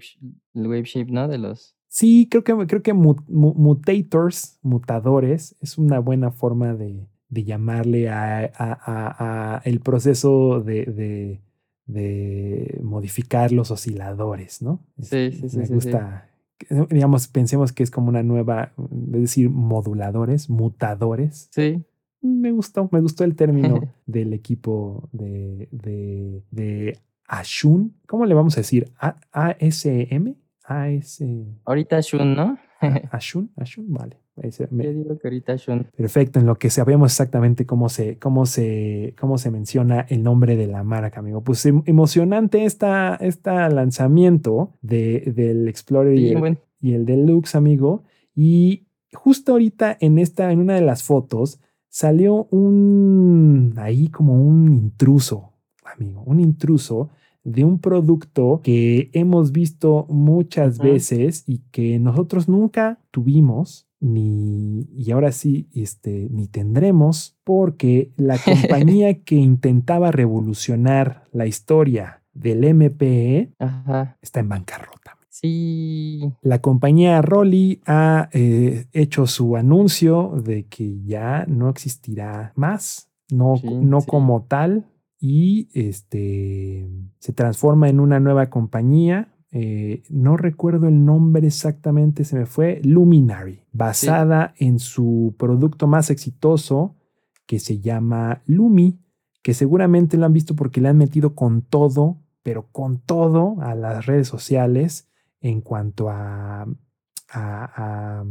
S4: el wave shape, ¿no? De los...
S3: Sí, creo que, creo que mu- mu- mutators, mutadores, es una buena forma de, de llamarle a, a- a- a el proceso de, de- de modificar los osciladores, ¿no?
S4: Sí, sí, sí,
S3: Me
S4: sí,
S3: gusta, que, digamos, pensemos que es como una nueva, es decir, moduladores, mutadores.
S4: Sí,
S3: Me gustó, me gustó el término del equipo de, de, de Ashun. ¿Cómo le vamos a decir? ¿A- ¿ASM? AS...
S4: ahorita Shun, ¿no?
S3: Ashun, Ashun, vale. Ese me-
S4: Yo digo que ahorita Shun.
S3: perfecto, en lo que sabemos exactamente cómo se, cómo se, cómo se menciona el nombre de la marca, amigo. Pues em- emocionante esta, esta lanzamiento de, del Explorer y el,
S4: bueno.
S3: y el Deluxe, amigo. Y justo ahorita en esta, en una de las fotos, salió un ahí como un intruso, amigo, un intruso de un producto que hemos visto muchas veces y que nosotros nunca tuvimos ni y ahora sí este ni tendremos porque la compañía que intentaba revolucionar la historia del MPE
S4: Ajá.
S3: está en bancarrota.
S4: Sí.
S3: La compañía Rolly ha eh, hecho su anuncio de que ya no existirá más, no,
S4: Sí,
S3: no
S4: sí.
S3: como tal, y este se transforma en una nueva compañía. eh, no recuerdo el nombre exactamente, se me fue, Luminary, basada en su producto más exitoso que se llama Lumi, que seguramente lo han visto porque le han metido con todo, pero con todo a las redes sociales en cuanto a, a- a,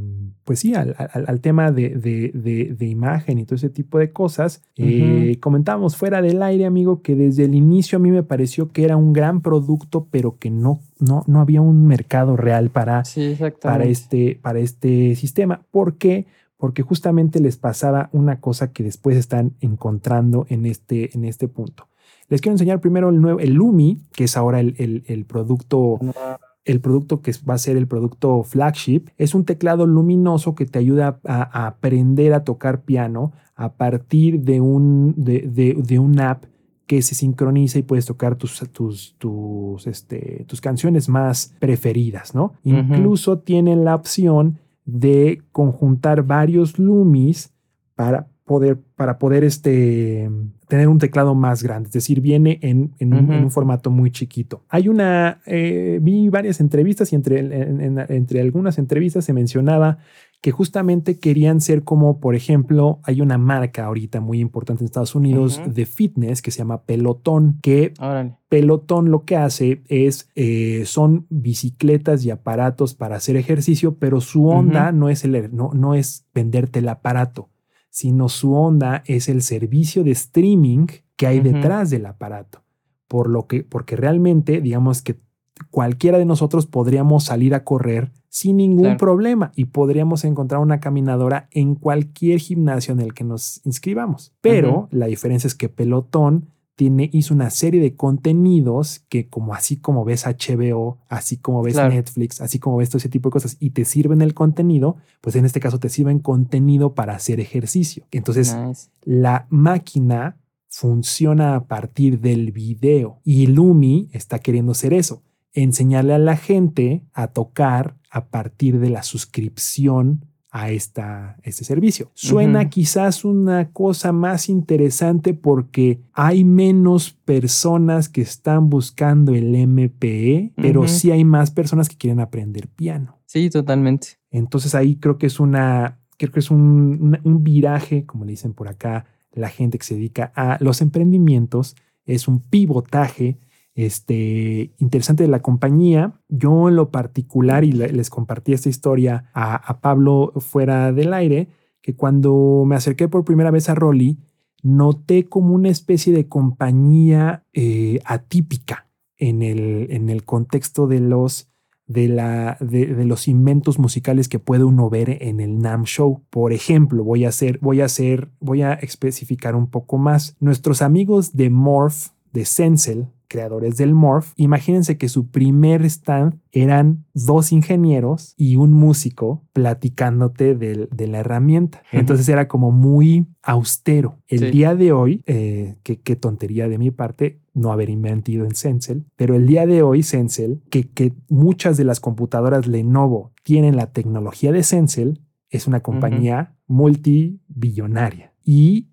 S3: pues sí, al, al- al tema de, de- de- de imagen y todo ese tipo de cosas. Eh, comentábamos fuera del aire, amigo, que desde el inicio a mí me pareció que era un gran producto, pero que no, no, no había un mercado real para,
S4: Sí,
S3: para, este, para este sistema. ¿Por qué? Porque justamente les pasaba una cosa que después están encontrando en este, en este punto. Les quiero enseñar primero el nuevo, el Lumi, que es ahora el, el- el producto
S4: No,
S3: el producto que va a ser el producto flagship es un teclado luminoso que te ayuda a, a aprender a tocar piano a partir de un, de, de- de un app que se sincroniza y puedes tocar tus, tus, tus, este, tus canciones más preferidas, ¿no? Incluso tienen la opción de conjuntar varios lumis para poder, para poder este, tener un teclado más grande. Es decir, viene en, en un,
S4: Ujú.
S3: en un formato muy chiquito. Hay una, eh, vi varias entrevistas y entre, en- en- entre algunas entrevistas se mencionaba que justamente querían ser como, por ejemplo, hay una marca ahorita muy importante en Estados Unidos de fitness que se llama Pelotón, que
S4: Órale.
S3: Pelotón lo que hace es, eh, son bicicletas y aparatos para hacer ejercicio, pero su onda no, es el, no, no es venderte el aparato, sino su onda es el servicio de streaming que hay detrás del aparato. Por lo que, porque realmente, digamos que cualquiera de nosotros podríamos salir a correr sin ningún
S4: Claro.
S3: problema y podríamos encontrar una caminadora en cualquier gimnasio en el que nos inscribamos. Pero la diferencia es que Pelotón tiene, hizo una serie de contenidos que como así como ves HBO, así como ves
S4: Claro.
S3: Netflix, así como ves todo ese tipo de cosas y te sirven el contenido, pues en este caso te sirven contenido para hacer ejercicio. Entonces
S4: Nice.
S3: la máquina funciona a partir del video y Lumi está queriendo hacer eso. enseñarle a la gente a tocar a partir de la suscripción a esta, este servicio. Suena quizás una cosa más interesante porque hay menos personas que están buscando el MPE, pero sí hay más personas que quieren aprender piano.
S4: Sí, totalmente.
S3: Entonces ahí creo que es una, creo que es un, una- un viraje, como le dicen por acá, la gente que se dedica a los emprendimientos, es un pivotaje este, interesante de la compañía. Yo en lo particular, y le- les compartí esta historia a, Pablo fuera del aire, que cuando me acerqué por primera vez a Rolly, noté como una especie de compañía eh, atípica en el, en el contexto de los de, la, de los inventos musicales que puede uno ver en el NAM Show. Por ejemplo, voy a hacer, voy a hacer, voy a especificar un poco más. Nuestros amigos de Morph, de Sensel, creadores del Morph, imagínense que su primer stand eran dos ingenieros y un músico platicándote de, la herramienta. Entonces era como muy austero. El
S4: Sí.
S3: día de hoy, eh, que- qué tontería de mi parte, no haber inventido en Sensel, pero el día de hoy Sensel, que, que muchas de las computadoras Lenovo tienen la tecnología de Sensel, es una compañía multibillonaria y.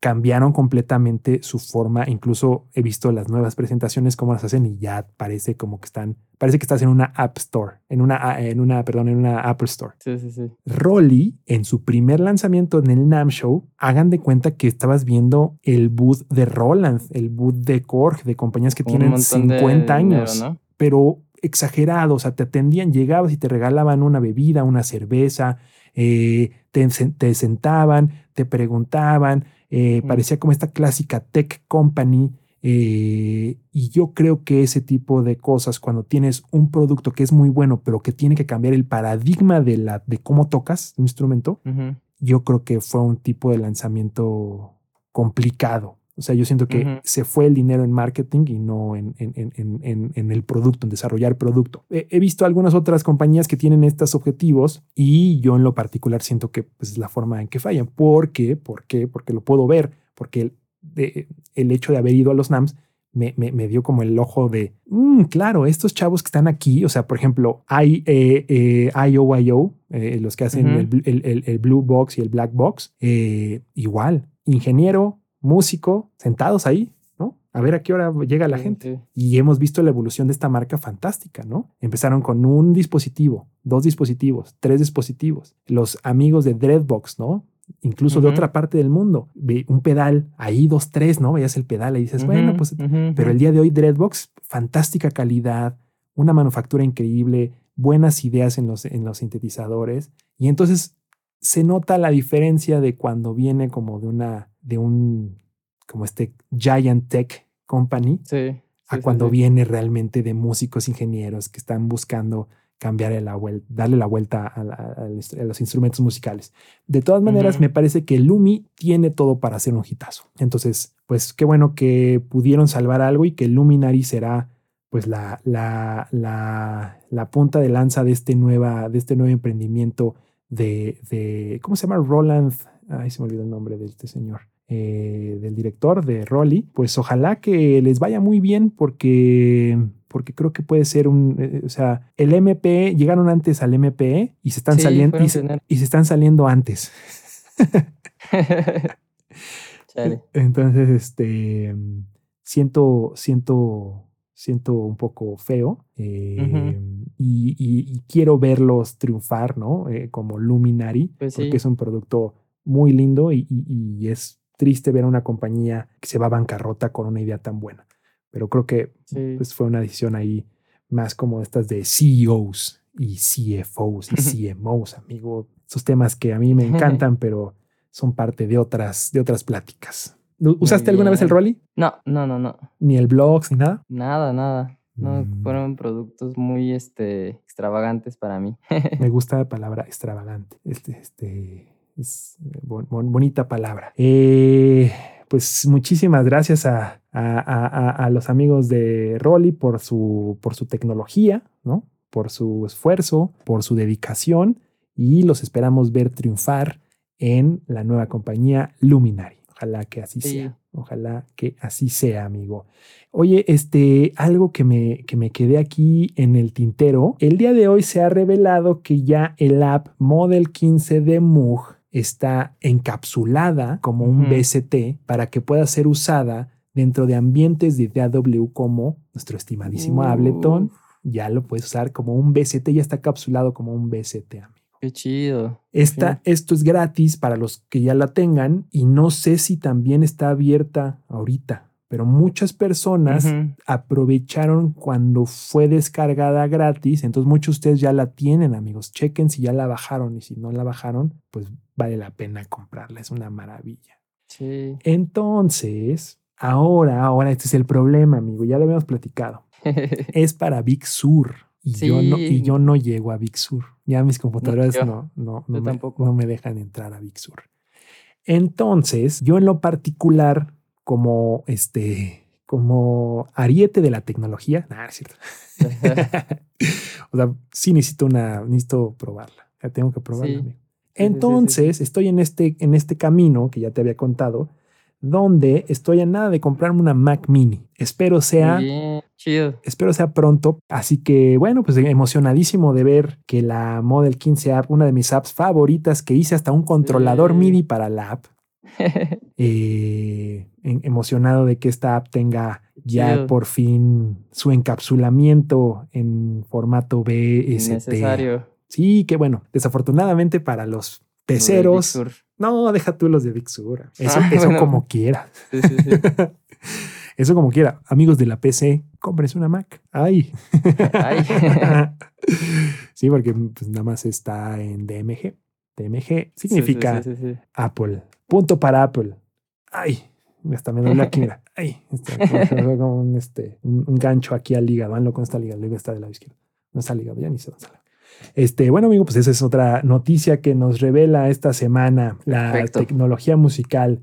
S3: cambiaron completamente su forma. Incluso he visto las nuevas presentaciones, cómo las hacen y ya parece como que están, parece que estás en una App Store, en una, en una, perdón, en una Apple Store.
S4: Sí, sí, sí.
S3: Rolly, en su primer lanzamiento en el NAM Show, hagan de cuenta que estabas viendo el booth de Roland, el booth de Korg, de compañías que
S4: Un
S3: tienen
S4: montón de
S3: 50
S4: dinero,
S3: años,
S4: ¿no?
S3: pero exagerado. O sea, te atendían, llegabas y te regalaban una bebida, una cerveza, eh, te, te sentaban, te preguntaban, eh,
S4: Mm.
S3: parecía como esta clásica tech company. eh, y yo creo que ese tipo de cosas, cuando tienes un producto que es muy bueno, pero que tiene que cambiar el paradigma de, la, de cómo tocas un instrumento, yo creo que fue un tipo de lanzamiento complicado. O sea, yo siento que se fue el dinero en marketing y no en, en- en- en- el producto, en desarrollar producto. He, he visto algunas otras compañías que tienen estos objetivos y yo en lo particular siento que pues, es la forma en que fallan. ¿Por qué? ¿Por qué? Porque lo puedo ver, porque el, de- el hecho de haber ido a los NAMS me, me- me dio como el ojo de, "Mm, claro, estos chavos que están aquí, o sea, por ejemplo, hay eh, eh, IOIO, eh, los que hacen el- el- el Blue Box y el Black Box, eh, igual, ingeniero, músico, sentados ahí, ¿no? A ver a qué hora llega la
S4: Sí,
S3: gente.
S4: sí.
S3: Y hemos visto la evolución de esta marca fantástica, ¿no? Empezaron con un dispositivo, dos dispositivos, tres dispositivos. Los amigos de Dreadbox, ¿no? Incluso de otra parte del mundo. Un pedal, ahí dos, tres, ¿no? Veías el pedal y dices, bueno, pues... Pero el día de hoy Dreadbox, fantástica calidad, una manufactura increíble, buenas ideas en los, en los sintetizadores. Y entonces se nota la diferencia de cuando viene como de una, de un, como este Giant Tech Company,
S4: Sí.
S3: a
S4: sí,
S3: cuando
S4: sí.
S3: viene realmente de músicos ingenieros que están buscando cambiar la vuelta, darle la vuelta a, la- a los- instrumentos musicales. De todas maneras, me parece que Lumi tiene todo para hacer un hitazo. Entonces, pues qué bueno que pudieron salvar algo y que Luminary será pues la, la, la, la punta de lanza de este, nueva, de este nuevo emprendimiento de, de, ¿cómo se llama? Roland, ay, se me olvidó el nombre de este señor, eh, del director de Rolly. Pues ojalá que les vaya muy bien porque, porque creo que puede ser un, eh, o sea, el MP, llegaron antes al MP y se están
S4: Sí,
S3: saliendo y se,
S4: pioneros.
S3: y se están saliendo antes. Entonces, este, siento, siento, siento un poco feo eh, y, y- y quiero verlos triunfar, ¿no? Eh, como Luminary,
S4: Pues
S3: porque
S4: sí.
S3: es un producto muy lindo y es triste ver a una compañía que se va a bancarrota con una idea tan buena. Pero creo que
S4: Sí.
S3: pues, fue una decisión ahí más como estas de CEOs y CFOs y CMOs, amigo. Esos temas que a mí me encantan, pero son parte de otras, de otras pláticas. ¿Usaste alguna vez el. Rolly?
S4: No, no, no, no.
S3: Ni el blogs, ni nada.
S4: Nada, nada. No,
S3: Mm.
S4: fueron productos muy este, extravagantes para mí.
S3: Me gusta la palabra extravagante. Este, este es bon- bon- bonita palabra. Eh, pues muchísimas gracias a, a- a- a- los amigos de Rolly por su, por su tecnología, ¿no? Por su esfuerzo, por su dedicación y los esperamos ver triunfar en la nueva compañía Luminary. Ojalá que así
S4: Sí.
S3: sea. Ojalá que así sea, amigo. Oye, este, algo que me, que me quedé aquí en el tintero. El día de hoy se ha revelado que ya el app Model 15 de Moog está encapsulada como un. BCT para que pueda ser usada dentro de ambientes de DAW como nuestro estimadísimo Ableton. Ya lo puedes usar como un BCT, ya está capsulado como un BCT, amigo.
S4: qué chido.
S3: Esta, Esto es gratis para los que ya la tengan y no sé si también está abierta ahorita, pero muchas personas aprovecharon cuando fue descargada gratis, entonces muchos de ustedes ya la tienen, amigos. Chequen si ya la bajaron y si no la bajaron, pues vale la pena comprarla, es una maravilla.
S4: Sí.
S3: Entonces, ahora, ahora este es el problema, amigo, ya lo habíamos platicado. Es para Big Sur. Y, yo no, y yo no llego a Big Sur. Ya mis computadoras no, no, no, me,
S4: tampoco.
S3: no me dejan entrar a Big Sur. Entonces, yo en lo particular, como este, como ariete de la tecnología, nada, es cierto. o sea, sí necesito una, necesito probarla. Ya tengo que probarla.
S4: Sí.
S3: amigo.
S4: sí, sí,
S3: Entonces, estoy en este, en este camino que ya te había contado, donde estoy a nada de comprarme una Mac Mini. Espero sea
S4: Bien, chido.
S3: Espero sea pronto. Así que bueno, pues emocionadísimo de ver que la Model 15 app, una de mis apps favoritas, que hice hasta un controlador. MIDI para la app. Eh, emocionado de que esta app tenga ya
S4: Chido.
S3: por fin su encapsulamiento en formato BST.
S4: Necesario.
S3: Sí, que bueno, desafortunadamente para los peceros. No, deja tú los de Big Sur. Eso,
S4: Ah,
S3: eso
S4: bueno.
S3: como quiera.
S4: Sí, sí, sí.
S3: Eso como quiera. Amigos de la PC, cómprense una Mac. Ay.
S4: Ay.
S3: sí, porque pues, nada más está en DMG. DMG significa. Apple. Punto para Apple. Ay. Hasta me duele aquí, mira. Ay. Está como, como un, este, un, un gancho aquí al hígado. Ah, no, ¿cómo está ligado? El hígado está del lado izquierdo. No está ligado, ya ni dónde sale. Este, bueno, amigo, pues esa es otra noticia que nos revela esta semana la
S4: Perfecto.
S3: tecnología musical.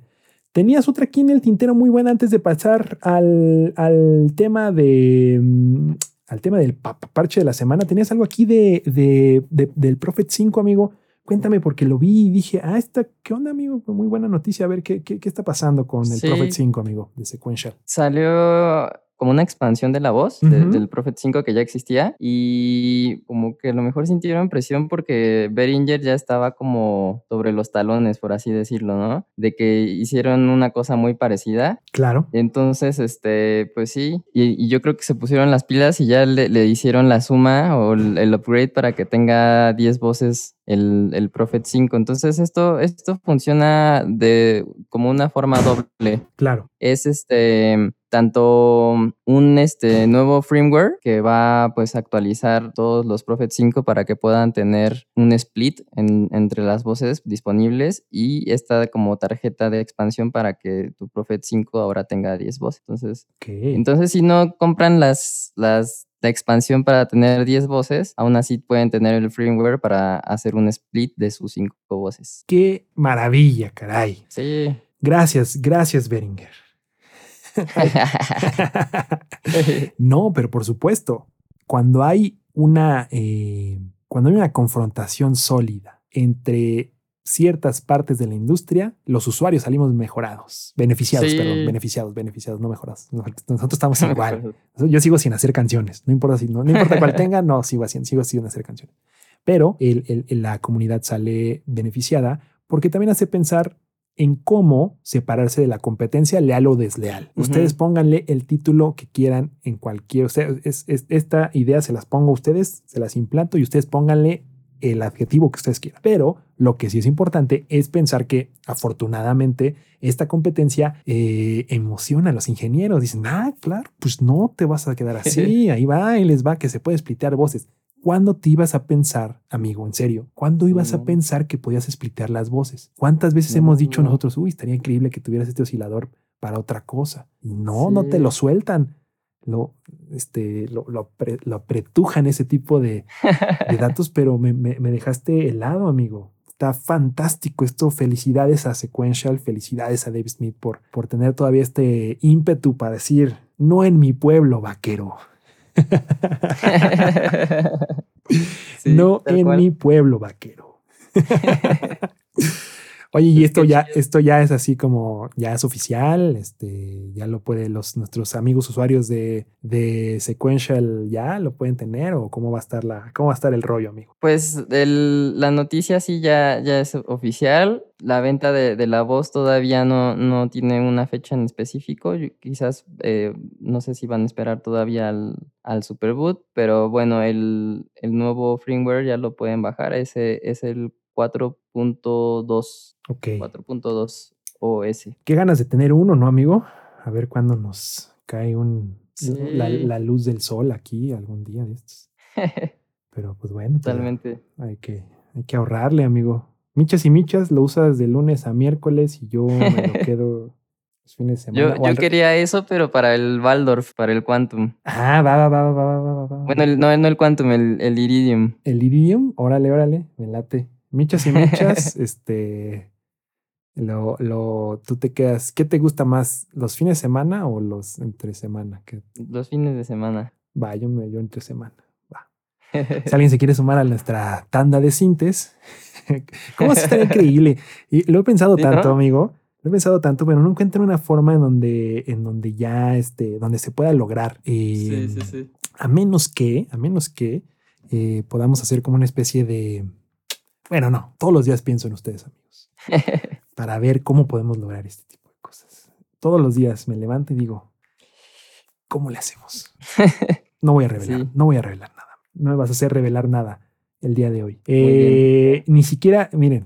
S3: Tenías otra aquí en el tintero muy buena antes de pasar al, al tema de mm, al tema del pa- parche de la semana. Tenías algo aquí de, de- de- del Prophet 5, amigo. Cuéntame, porque lo vi y dije, ah, esta, ¿qué onda, amigo? Muy buena noticia. A ver qué, qué, qué está pasando con el
S4: Sí.
S3: Prophet 5, amigo, de Sequential.
S4: Salió como una expansión de la voz de- del Prophet 5 que ya existía y como que a lo mejor sintieron presión porque Beringer ya estaba como sobre los talones, por así decirlo, ¿no? De que hicieron una cosa muy parecida.
S3: Claro.
S4: Entonces, este, pues sí, y, y yo creo que se pusieron las pilas y ya le, le hicieron la suma o el, el upgrade para que tenga 10 voces el, el Prophet 5. Entonces, esto, esto funciona de como una forma doble
S3: Claro.
S4: es este tanto un este nuevo firmware que va pues a actualizar todos los Prophet 5 para que puedan tener un split en- entre las voces disponibles y esta como tarjeta de expansión para que tu Prophet 5 ahora tenga 10 voces. Entonces, entonces si no compran las las la expansión para tener 10 voces, aún así pueden tener el firmware para hacer un split de sus 5 voces.
S3: Qué maravilla, caray.
S4: Sí.
S3: Gracias, gracias, Beringer. no, pero por supuesto, cuando hay una, eh, cuando hay una confrontación sólida entre ciertas partes de la industria, los usuarios salimos mejorados, beneficiados,
S4: Sí.
S3: perdón, beneficiados, beneficiados, no mejorados. Nosotros estamos igual. Yo sigo sin hacer canciones, no importa si no, no importa cuál tenga, no sigo haciendo, sigo sin hacer canciones. Pero el- el- el- la comunidad sale beneficiada porque también hace pensar en cómo separarse de la competencia leal o desleal. Ustedes pónganle el título que quieran en cualquier. Es, es- esta idea se las pongo a ustedes, se las implanto y ustedes pónganle el adjetivo que ustedes quieran. Pero lo que sí es importante es pensar que afortunadamente esta competencia eh, emociona a los ingenieros. Dicen, ah, claro, pues no te vas a quedar así, ahí va, y les va, que se puede splitear voces. ¿Cuándo te ibas a pensar, amigo, en serio? ¿Cuándo ibas a
S4: No.
S3: pensar que podías splitear las voces? ¿Cuántas veces
S4: No.
S3: hemos dicho nosotros, uy, estaría increíble que tuvieras este oscilador para otra cosa? Y no, no te lo sueltan. Lo, este, lo, lo, apre- lo apretujan ese tipo de, de datos, pero me, me- me dejaste helado, amigo. Está fantástico esto. Felicidades a Sequential, felicidades a Dave Smith por, por tener todavía este ímpetu para decir, no en mi pueblo, vaquero.
S4: Sí,
S3: no en
S4: cual.
S3: mi pueblo, vaquero. Oye, y esto ya, esto ya es así como, ya es oficial, este, ya lo pueden los nuestros amigos usuarios de, de Sequential ya lo pueden tener, o cómo va a estar la, cómo va a estar el rollo, amigo.
S4: Pues el- la noticia sí ya, ya es oficial. La venta de, de la voz todavía no, no tiene una fecha en específico. Yo- quizás eh, no sé si van a esperar todavía al, al Superboot, pero bueno, el, el nuevo firmware ya lo pueden bajar. Ese es el 4.2.
S3: Ok.
S4: 4.2 OS.
S3: ¿Qué ganas de tener uno, no, amigo? A ver cuándo nos cae un, la, luz del sol aquí algún día de estos. Pero pues bueno. Pues,
S4: Totalmente.
S3: Hay que, ahorrarle, amigo. Michas y Michas lo usas de lunes a miércoles y yo me lo quedo los fines de semana.
S4: Yo, quería eso, pero para el Waldorf, para el Quantum.
S3: Ah, va, va, va, va, va, va. va.
S4: Bueno, no, no el Quantum, el, el Iridium.
S3: ¿El Iridium? Órale, órale, me late. Michas y michas, este, lo, lo, tú te quedas, ¿qué te gusta más, los fines de semana o los entre semana? Que
S4: Los fines de semana.
S3: va, yo me, yo entre semana, va. Si alguien se quiere sumar a nuestra tanda de cintes, ¿cómo se estaría increíble? Y lo he pensado
S4: Sí,
S3: tanto,
S4: ¿no?
S3: amigo, lo he pensado tanto, pero no encuentro una forma en donde, en donde ya, este, donde se pueda lograr. Eh,
S4: sí.
S3: a menos que, a menos que eh, podamos hacer como una especie de, bueno, no, todos los días pienso en ustedes, amigos, para ver cómo podemos lograr este tipo de cosas. Todos los días me levanto y digo, ¿cómo le hacemos? No voy a revelar,
S4: Sí.
S3: no voy a revelar nada. No me vas a hacer revelar nada el día de hoy. Eh, ni siquiera, miren,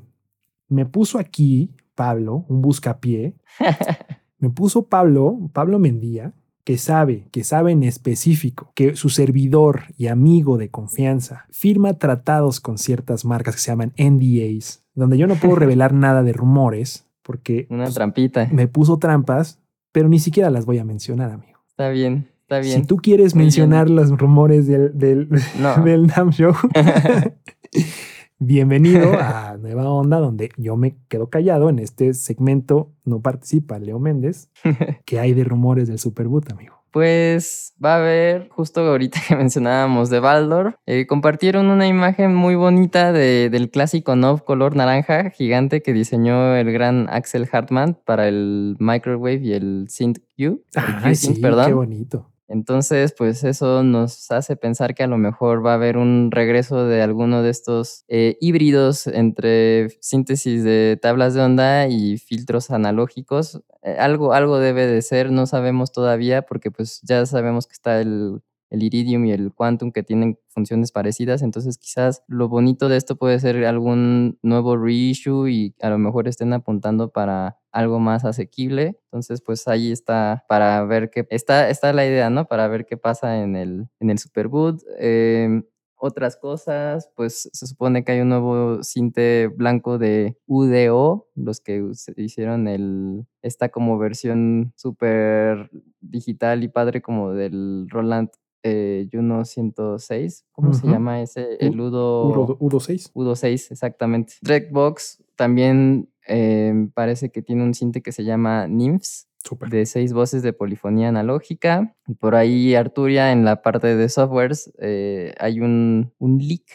S3: me puso aquí Pablo, un buscapié, me puso Pablo, Pablo Mendía, que sabe, que sabe en específico que su servidor y amigo de confianza firma tratados con ciertas marcas que se llaman NDAs, donde yo no puedo revelar nada de rumores porque
S4: Una
S3: pues,
S4: trampita.
S3: me puso trampas, pero ni siquiera las voy a mencionar, amigo.
S4: Está bien, está bien.
S3: Si tú quieres
S4: Muy bien.
S3: mencionar los rumores del, del,
S4: No.
S3: del NAM Show, bienvenido a Nueva Onda, donde yo me quedo callado en este segmento. No participa Leo Méndez. que hay de rumores del Superboot, amigo?
S4: Pues va a haber, justo ahorita que mencionábamos de Baldor, eh, compartieron una imagen muy bonita de- del clásico Nov color naranja gigante que diseñó el gran Axel Hartman para el Microwave y el Synth
S3: Ay,
S4: Q-Synth,
S3: sí,
S4: perdón.
S3: qué bonito.
S4: Entonces, pues eso nos hace pensar que a lo mejor va a haber un regreso de alguno de estos eh, híbridos entre síntesis de tablas de onda y filtros analógicos. Eh, algo, algo debe de ser, no sabemos todavía porque pues ya sabemos que está el, el Iridium y el Quantum que tienen funciones parecidas, entonces quizás lo bonito de esto puede ser algún nuevo reissue y a lo mejor estén apuntando para algo más asequible. Entonces, pues ahí está para ver qué está, está la idea, ¿no? Para ver qué pasa en el, en el Superboot. Em, otras cosas, pues se supone que hay un nuevo cinte blanco de UDO, los que hicieron el, esta como versión súper digital y padre como del Roland eh, Juno 106. ¿Cómo se llama ese? El Udo...
S3: Udo 6.
S4: Udo 6, exactamente. Drekbox también eh, parece que tiene un cinte que se llama Nymphs,
S3: Súper.
S4: de seis voces de polifonía analógica. Y por ahí Arturia, en la parte de softwares, eh, hay un, un leak,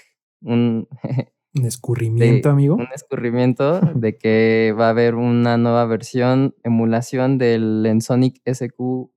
S4: un,
S3: Un escurrimiento, amigo.
S4: un escurrimiento de que va a haber una nueva versión, emulación del Ensonic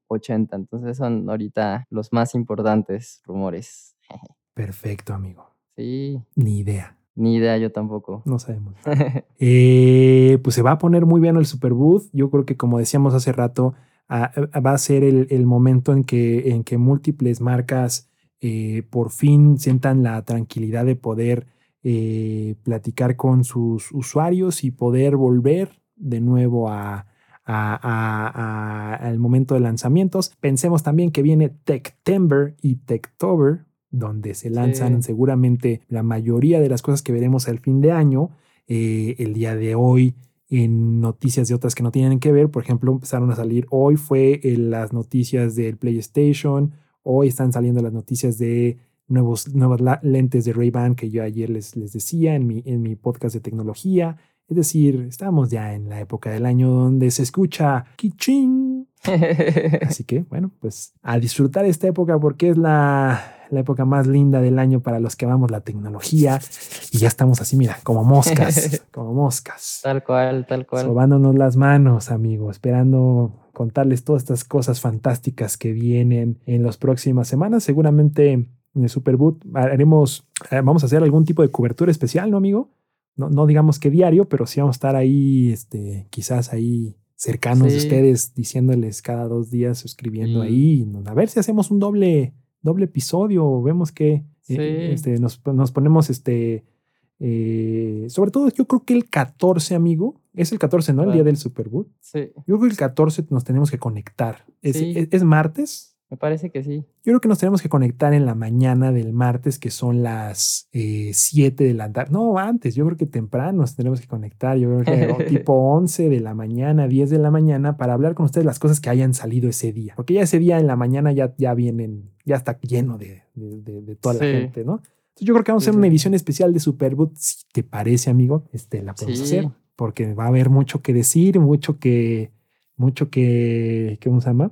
S4: SQ80. Entonces son ahorita los más importantes rumores.
S3: Perfecto, amigo.
S4: Sí,
S3: Ni idea.
S4: ni idea yo tampoco.
S3: No sabemos. Eh, pues se va a poner muy bien el Superboot. Yo creo que como decíamos hace rato, ah, ah, va a ser el, el momento en que, en que múltiples marcas eh, por fin sientan la tranquilidad de poder eh, platicar con sus usuarios y poder volver de nuevo a- al momento de lanzamientos. Pensemos también que viene Techtember y Techtober, donde se lanzan
S4: Sí.
S3: seguramente la mayoría de las cosas que veremos al fin de año. Eh, el día de hoy, en noticias de otras que no tienen que ver, por ejemplo, empezaron a salir hoy fue eh, las noticias del PlayStation, hoy están saliendo las noticias de nuevos, nuevas lentes de Ray-Ban que yo ayer les, les decía en mi, en mi podcast de tecnología. Es decir, estamos ya en la época del año donde se escucha kiching. Así que, bueno, pues a disfrutar esta época porque es la, la época más linda del año para los que amamos la tecnología. Y ya estamos así, mira, como moscas, como moscas.
S4: Tal cual, tal cual.
S3: Sobándonos las manos, amigo, esperando contarles todas estas cosas fantásticas que vienen en las próximas semanas. Seguramente en el Superboot haremos, eh, vamos a hacer algún tipo de cobertura especial, ¿no, amigo? No, no digamos que diario, pero sí vamos a estar ahí, este, quizás ahí cercanos de
S4: Sí.
S3: ustedes, diciéndoles cada dos días, escribiendo
S4: Y-
S3: ahí. A ver si hacemos un doble, doble episodio, vemos que eh,
S4: Sí.
S3: este, nos, nos ponemos este. eh, sobre todo, yo creo que el 14, amigo, es el 14, ¿no? El día del Superboot.
S4: Sí,
S3: Yo creo que el 14 nos tenemos que conectar. ¿Es,
S4: Sí.
S3: es- es martes?
S4: Me parece que sí.
S3: Yo creo que nos tenemos que conectar en la mañana del martes, que son las 7 de la tarde. No, antes, yo creo que temprano nos tenemos que conectar. Yo creo que tipo 11 de la mañana, 10 de la mañana, para hablar con ustedes las cosas que hayan salido ese día. Porque ya ese día en la mañana ya, ya vienen, ya está lleno de, de- de- de toda la gente, ¿no? Entonces yo creo que vamos a hacer una edición especial de Superboot. Si te parece, amigo, este, la podemos
S4: Sí.
S3: hacer. Porque va a haber mucho que decir, mucho que, mucho que, ¿cómo se llama?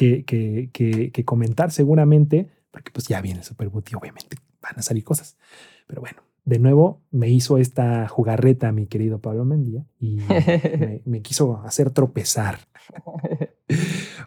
S3: Que, que, que, que comentar seguramente, porque pues ya viene el Superboot y obviamente van a salir cosas. Pero bueno, de nuevo me hizo esta jugarreta mi querido Pablo Mendía y me, me quiso hacer tropezar.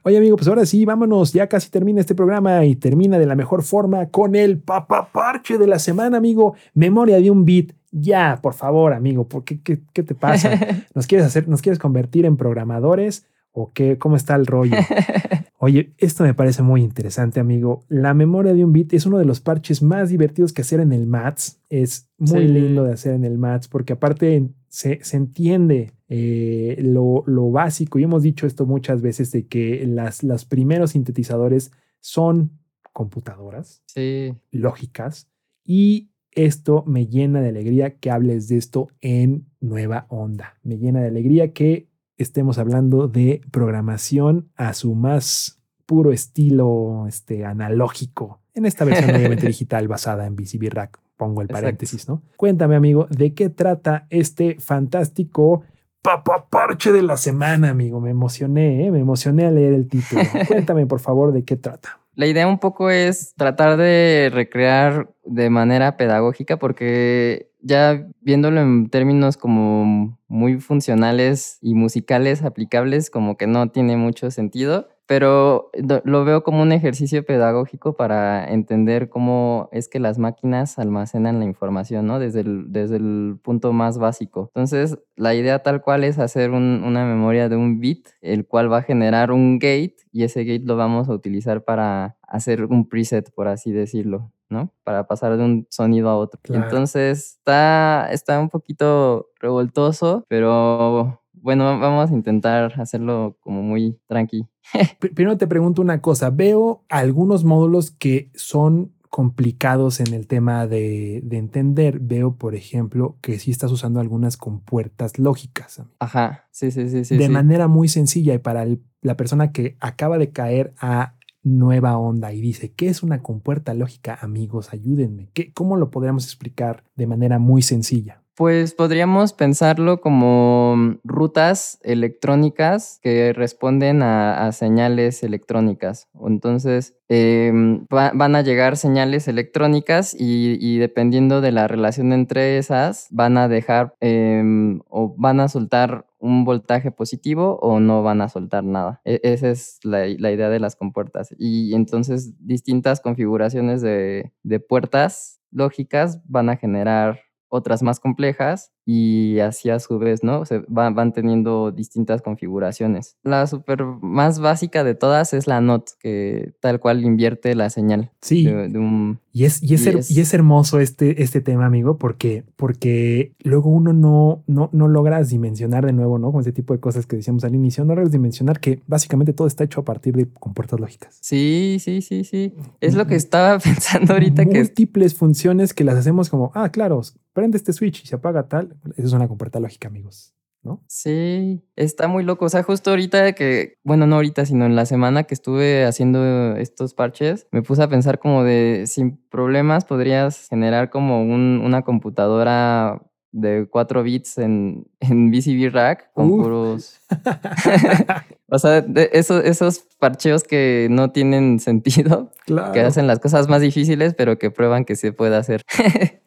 S3: Oye amigo, pues ahora sí, vámonos, ya casi termina este programa y termina de la mejor forma con el papaparche de la semana, amigo. Memoria de un beat. Ya, por favor, amigo, ¿por qué, qué, qué te pasa? ¿Nos quieres hacer, nos quieres convertir en programadores o qué? ¿Cómo está el rollo? Oye, esto me parece muy interesante, amigo. La memoria de un bit es uno de los parches más divertidos que hacer en el MATS. Es muy
S4: Sí.
S3: lindo de hacer en el MATS porque aparte se, se entiende eh, lo, lo básico y hemos dicho esto muchas veces de que las, los primeros sintetizadores son computadoras
S4: Sí,
S3: lógicas y esto me llena de alegría que hables de esto en Nueva Onda. Me llena de alegría que estemos hablando de programación a su más puro estilo este, analógico. En esta versión obviamente digital basada en BCB Rack. Pongo el
S4: Exacto.
S3: paréntesis, ¿no? Cuéntame, amigo, ¿de qué trata este fantástico papaparche de la semana, amigo? Me emocioné, ¿eh? me emocioné al leer el título. Cuéntame, por favor, de qué trata.
S4: La idea un poco es tratar de recrear de manera pedagógica porque ya viéndolo en términos como muy funcionales y musicales aplicables como que no tiene mucho sentido, pero lo veo como un ejercicio pedagógico para entender cómo es que las máquinas almacenan la información, ¿no? Desde el, desde el punto más básico. Entonces, la idea tal cual es hacer un- una memoria de un bit, el cual va a generar un gate y ese gate lo vamos a utilizar para hacer un preset, por así decirlo, ¿no? Para pasar de un sonido a otro.
S3: Claro.
S4: Entonces, está, está un poquito revoltoso, pero bueno, vamos a intentar hacerlo como muy tranqui.
S3: Pr- Primero te pregunto una cosa. Veo algunos módulos que son complicados en el tema de, de entender. Veo, por ejemplo, que sí estás usando algunas compuertas lógicas amigo.
S4: Ajá, sí, sí, sí, sí.
S3: de
S4: sí.
S3: manera muy sencilla y para el- la persona que acaba de caer a nueva onda y dice, ¿qué es una compuerta lógica? Amigos, ayúdenme. ¿Qué, ¿Cómo lo podríamos explicar de manera muy sencilla?
S4: Pues podríamos pensarlo como rutas electrónicas que responden a, señales electrónicas. Entonces, em, va- van a llegar señales electrónicas y, y dependiendo de la relación entre esas, van a dejar em, o van a soltar un voltaje positivo o no van a soltar nada. E- esa es la, la idea de las compuertas. Y entonces distintas configuraciones de, de puertas lógicas van a generar otras más complejas y así a su vez, ¿no? Se van, van teniendo distintas configuraciones. La super más básica de todas es la NOT, que tal cual invierte la señal
S3: Sí,
S4: de, de un...
S3: Y es, y es,
S4: Y es-
S3: y es hermoso este, este tema, amigo, porque, porque luego uno no, no, no logras dimensionar de nuevo, ¿no? Con ese tipo de cosas que decíamos al inicio, no logras dimensionar que básicamente todo está hecho a partir de compuertas lógicas.
S4: Sí, sí, sí, sí. Es lo que estaba pensando ahorita que...
S3: Múltiples funciones que las hacemos como, ah, claro, prende este switch y se apaga tal. Eso es una compuerta lógica, amigos, ¿no?
S4: Sí, está muy loco. O sea, justo ahorita que, bueno, no ahorita, sino en la semana que estuve haciendo estos parches, me puse a pensar como de, sin problemas podrías generar como un- una computadora de 4 bits en, en BCB Rack con
S3: Uf.
S4: puros. o sea, de- esos, esos parcheos que no tienen sentido,
S3: Claro.
S4: que hacen las cosas más difíciles, pero que prueban que se puede hacer.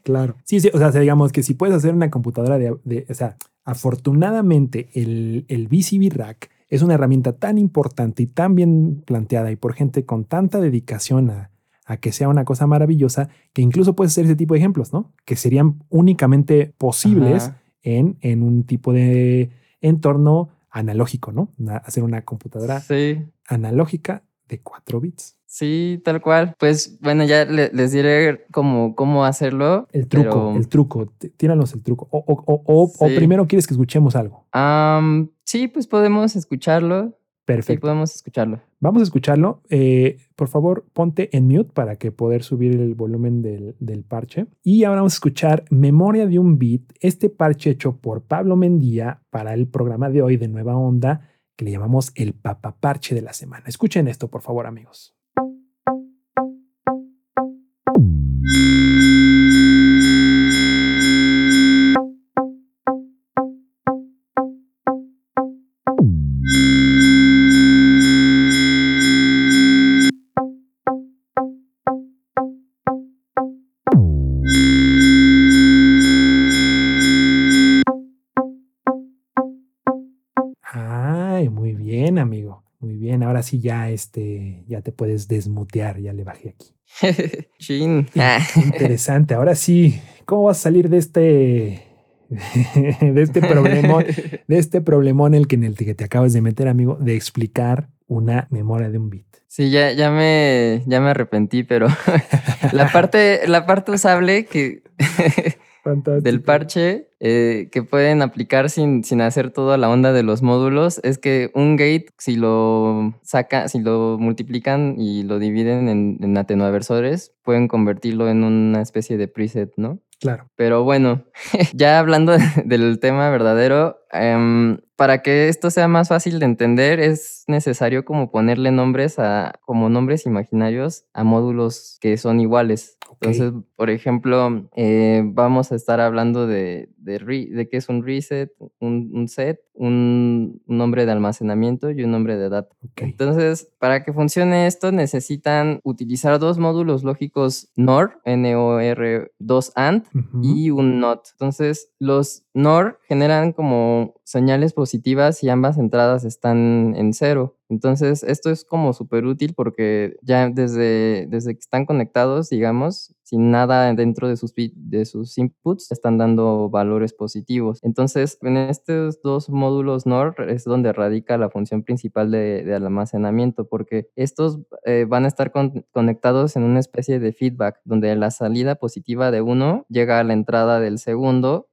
S3: Claro. Sí, sí, o sea, digamos que si puedes hacer una computadora de, de- o sea, afortunadamente el, el BCB Rack es una herramienta tan importante y tan bien planteada y por gente con tanta dedicación a, a que sea una cosa maravillosa que incluso puedes hacer ese tipo de ejemplos, ¿no? Que serían únicamente posibles en, en un tipo de entorno analógico, ¿no? Una- hacer una computadora
S4: Sí.
S3: analógica de 4 bits.
S4: Sí, tal cual. Pues bueno, ya le- les diré cómo, cómo hacerlo.
S3: El truco,
S4: pero,
S3: el truco, tíranos el truco. O, o- o- o- o
S4: Sí.
S3: primero quieres que escuchemos algo.
S4: sí, pues podemos escucharlo. Sí,
S3: Perfecto.
S4: podemos escucharlo.
S3: Vamos a escucharlo. Eh, por favor, ponte en mute para que poder subir el volumen del, del parche. Y ahora vamos a escuchar Memoria de un Beat, este parche hecho por Pablo Mendía para el programa de hoy de Nueva Onda, que le llamamos el papaparche de la semana. Escuchen esto, por favor, amigos. Ay, muy bien, amigo. Muy bien. Ahora sí ya este, ya te puedes desmutear. Ya le bajé aquí.
S4: Chin.
S3: Interesante. Ahora sí, ¿cómo vas a salir de este de este problemón, de este problemón en el que en el que te acabas de meter, amigo, de explicar una memoria de un bit?
S4: Sí, ya, ya me, ya me arrepentí, pero la parte, la parte usable que
S3: Fantástico.
S4: del parche eh, que pueden aplicar sin, sin hacer toda la onda de los módulos es que un gate, si lo saca, si lo multiplican y lo dividen en, en atenuaversores, pueden convertirlo en una especie de preset, ¿no?
S3: Claro.
S4: Pero bueno, ya hablando del tema verdadero, em, para que esto sea más fácil de entender, es necesario como ponerle nombres a, como nombres imaginarios a módulos que son iguales. Entonces, por ejemplo, eh, vamos a estar hablando de, de, re- de qué es un reset, un, un set, un, un nombre de almacenamiento y un nombre de data. Entonces, para que funcione esto, necesitan utilizar dos módulos lógicos NOR, N-O-R, 2 AND
S3: Ujú.
S4: y un NOT. Entonces, los NOR generan como señales positivas y ambas entradas están en cero. Entonces, esto es como súper útil porque ya desde, desde que están conectados, digamos, sin nada dentro de sus, de sus inputs, están dando valores positivos. Entonces, en estos dos módulos NOR es donde radica la función principal de, de almacenamiento, porque estos eh, van a estar con- conectados en una especie de feedback, donde la salida positiva de uno llega a la entrada del segundo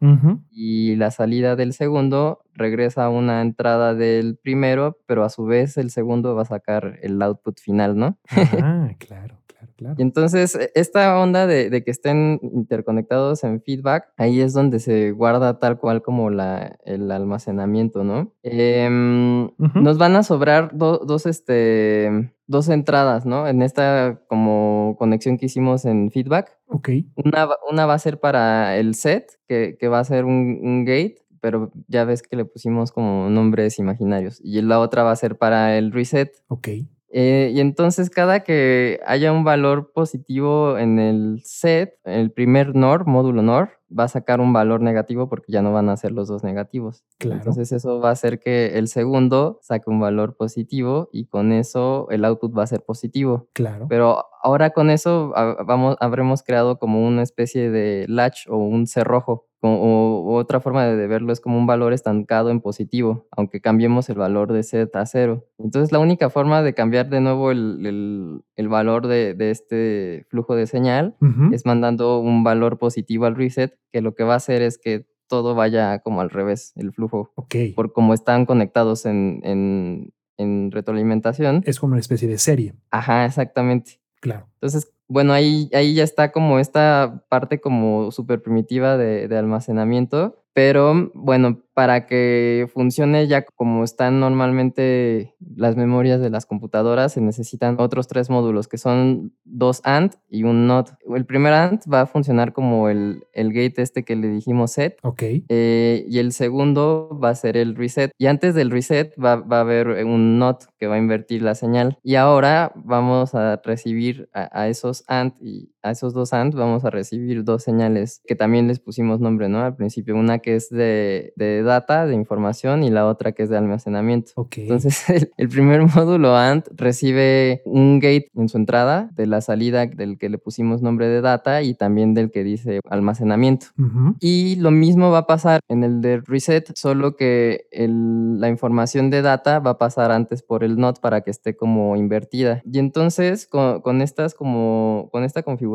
S4: y la salida del segundo regresa a una entrada del primero, pero a su vez el segundo va a sacar el output final, ¿no?
S3: Ah, claro, claro, claro.
S4: Y entonces e- esta onda de, de que estén interconectados en feedback, ahí es donde se guarda tal cual como la, el almacenamiento, ¿no? Em. Nos van a sobrar do- dos, este, dos entradas, ¿no? En esta como conexión que hicimos en feedback.
S3: Ok.
S4: Una, va- una va a ser para el set, que, que va a ser un, un gate, pero ya ves que le pusimos como nombres imaginarios. Y la otra va a ser para el reset.
S3: Ok.
S4: Eh, y entonces cada que haya un valor positivo en el set, el primer NOR, módulo NOR, va a sacar un valor negativo porque ya no van a ser los dos negativos.
S3: Claro.
S4: Entonces eso va a hacer que el segundo saque un valor positivo y con eso el output va a ser positivo.
S3: Claro.
S4: Pero ahora con eso ha- vamos, habremos creado como una especie de latch o un cerrojo. O, otra forma de verlo es como un valor estancado en positivo, aunque cambiemos el valor de set a cero. Entonces la única forma de cambiar de nuevo el, el- el valor de, de este flujo de señal es mandando un valor positivo al reset, que lo que va a hacer es que todo vaya como al revés, el flujo,
S3: Ok.
S4: por como están conectados en, en, en retroalimentación.
S3: Es como una especie de serie.
S4: Ajá, exactamente.
S3: Claro.
S4: Entonces, bueno, ahí, ahí ya está como esta parte como súper primitiva de, de almacenamiento Pero bueno, para que funcione ya como están normalmente las memorias de las computadoras, se necesitan otros tres módulos, que son dos AND y un NOT. El primer AND va a funcionar como el, el gate este que le dijimos set.
S3: Ok.
S4: eh, y el segundo va a ser el reset. Y antes del reset va, va a haber un NOT que va a invertir la señal. Y ahora vamos a recibir a, a esos AND y a esos dos AND vamos a recibir dos señales que también les pusimos nombre, ¿no? Al principio, una que es de, de data, de información, y la otra que es de almacenamiento.
S3: Ok.
S4: Entonces, el, el primer módulo AND recibe un gate en su entrada de la salida del que le pusimos nombre de data y también del que dice almacenamiento.
S3: Ujú.
S4: Y lo mismo va a pasar en el de reset, solo que el- la información de data va a pasar antes por el NOT para que esté como invertida. Y entonces con, con estas como con esta configuración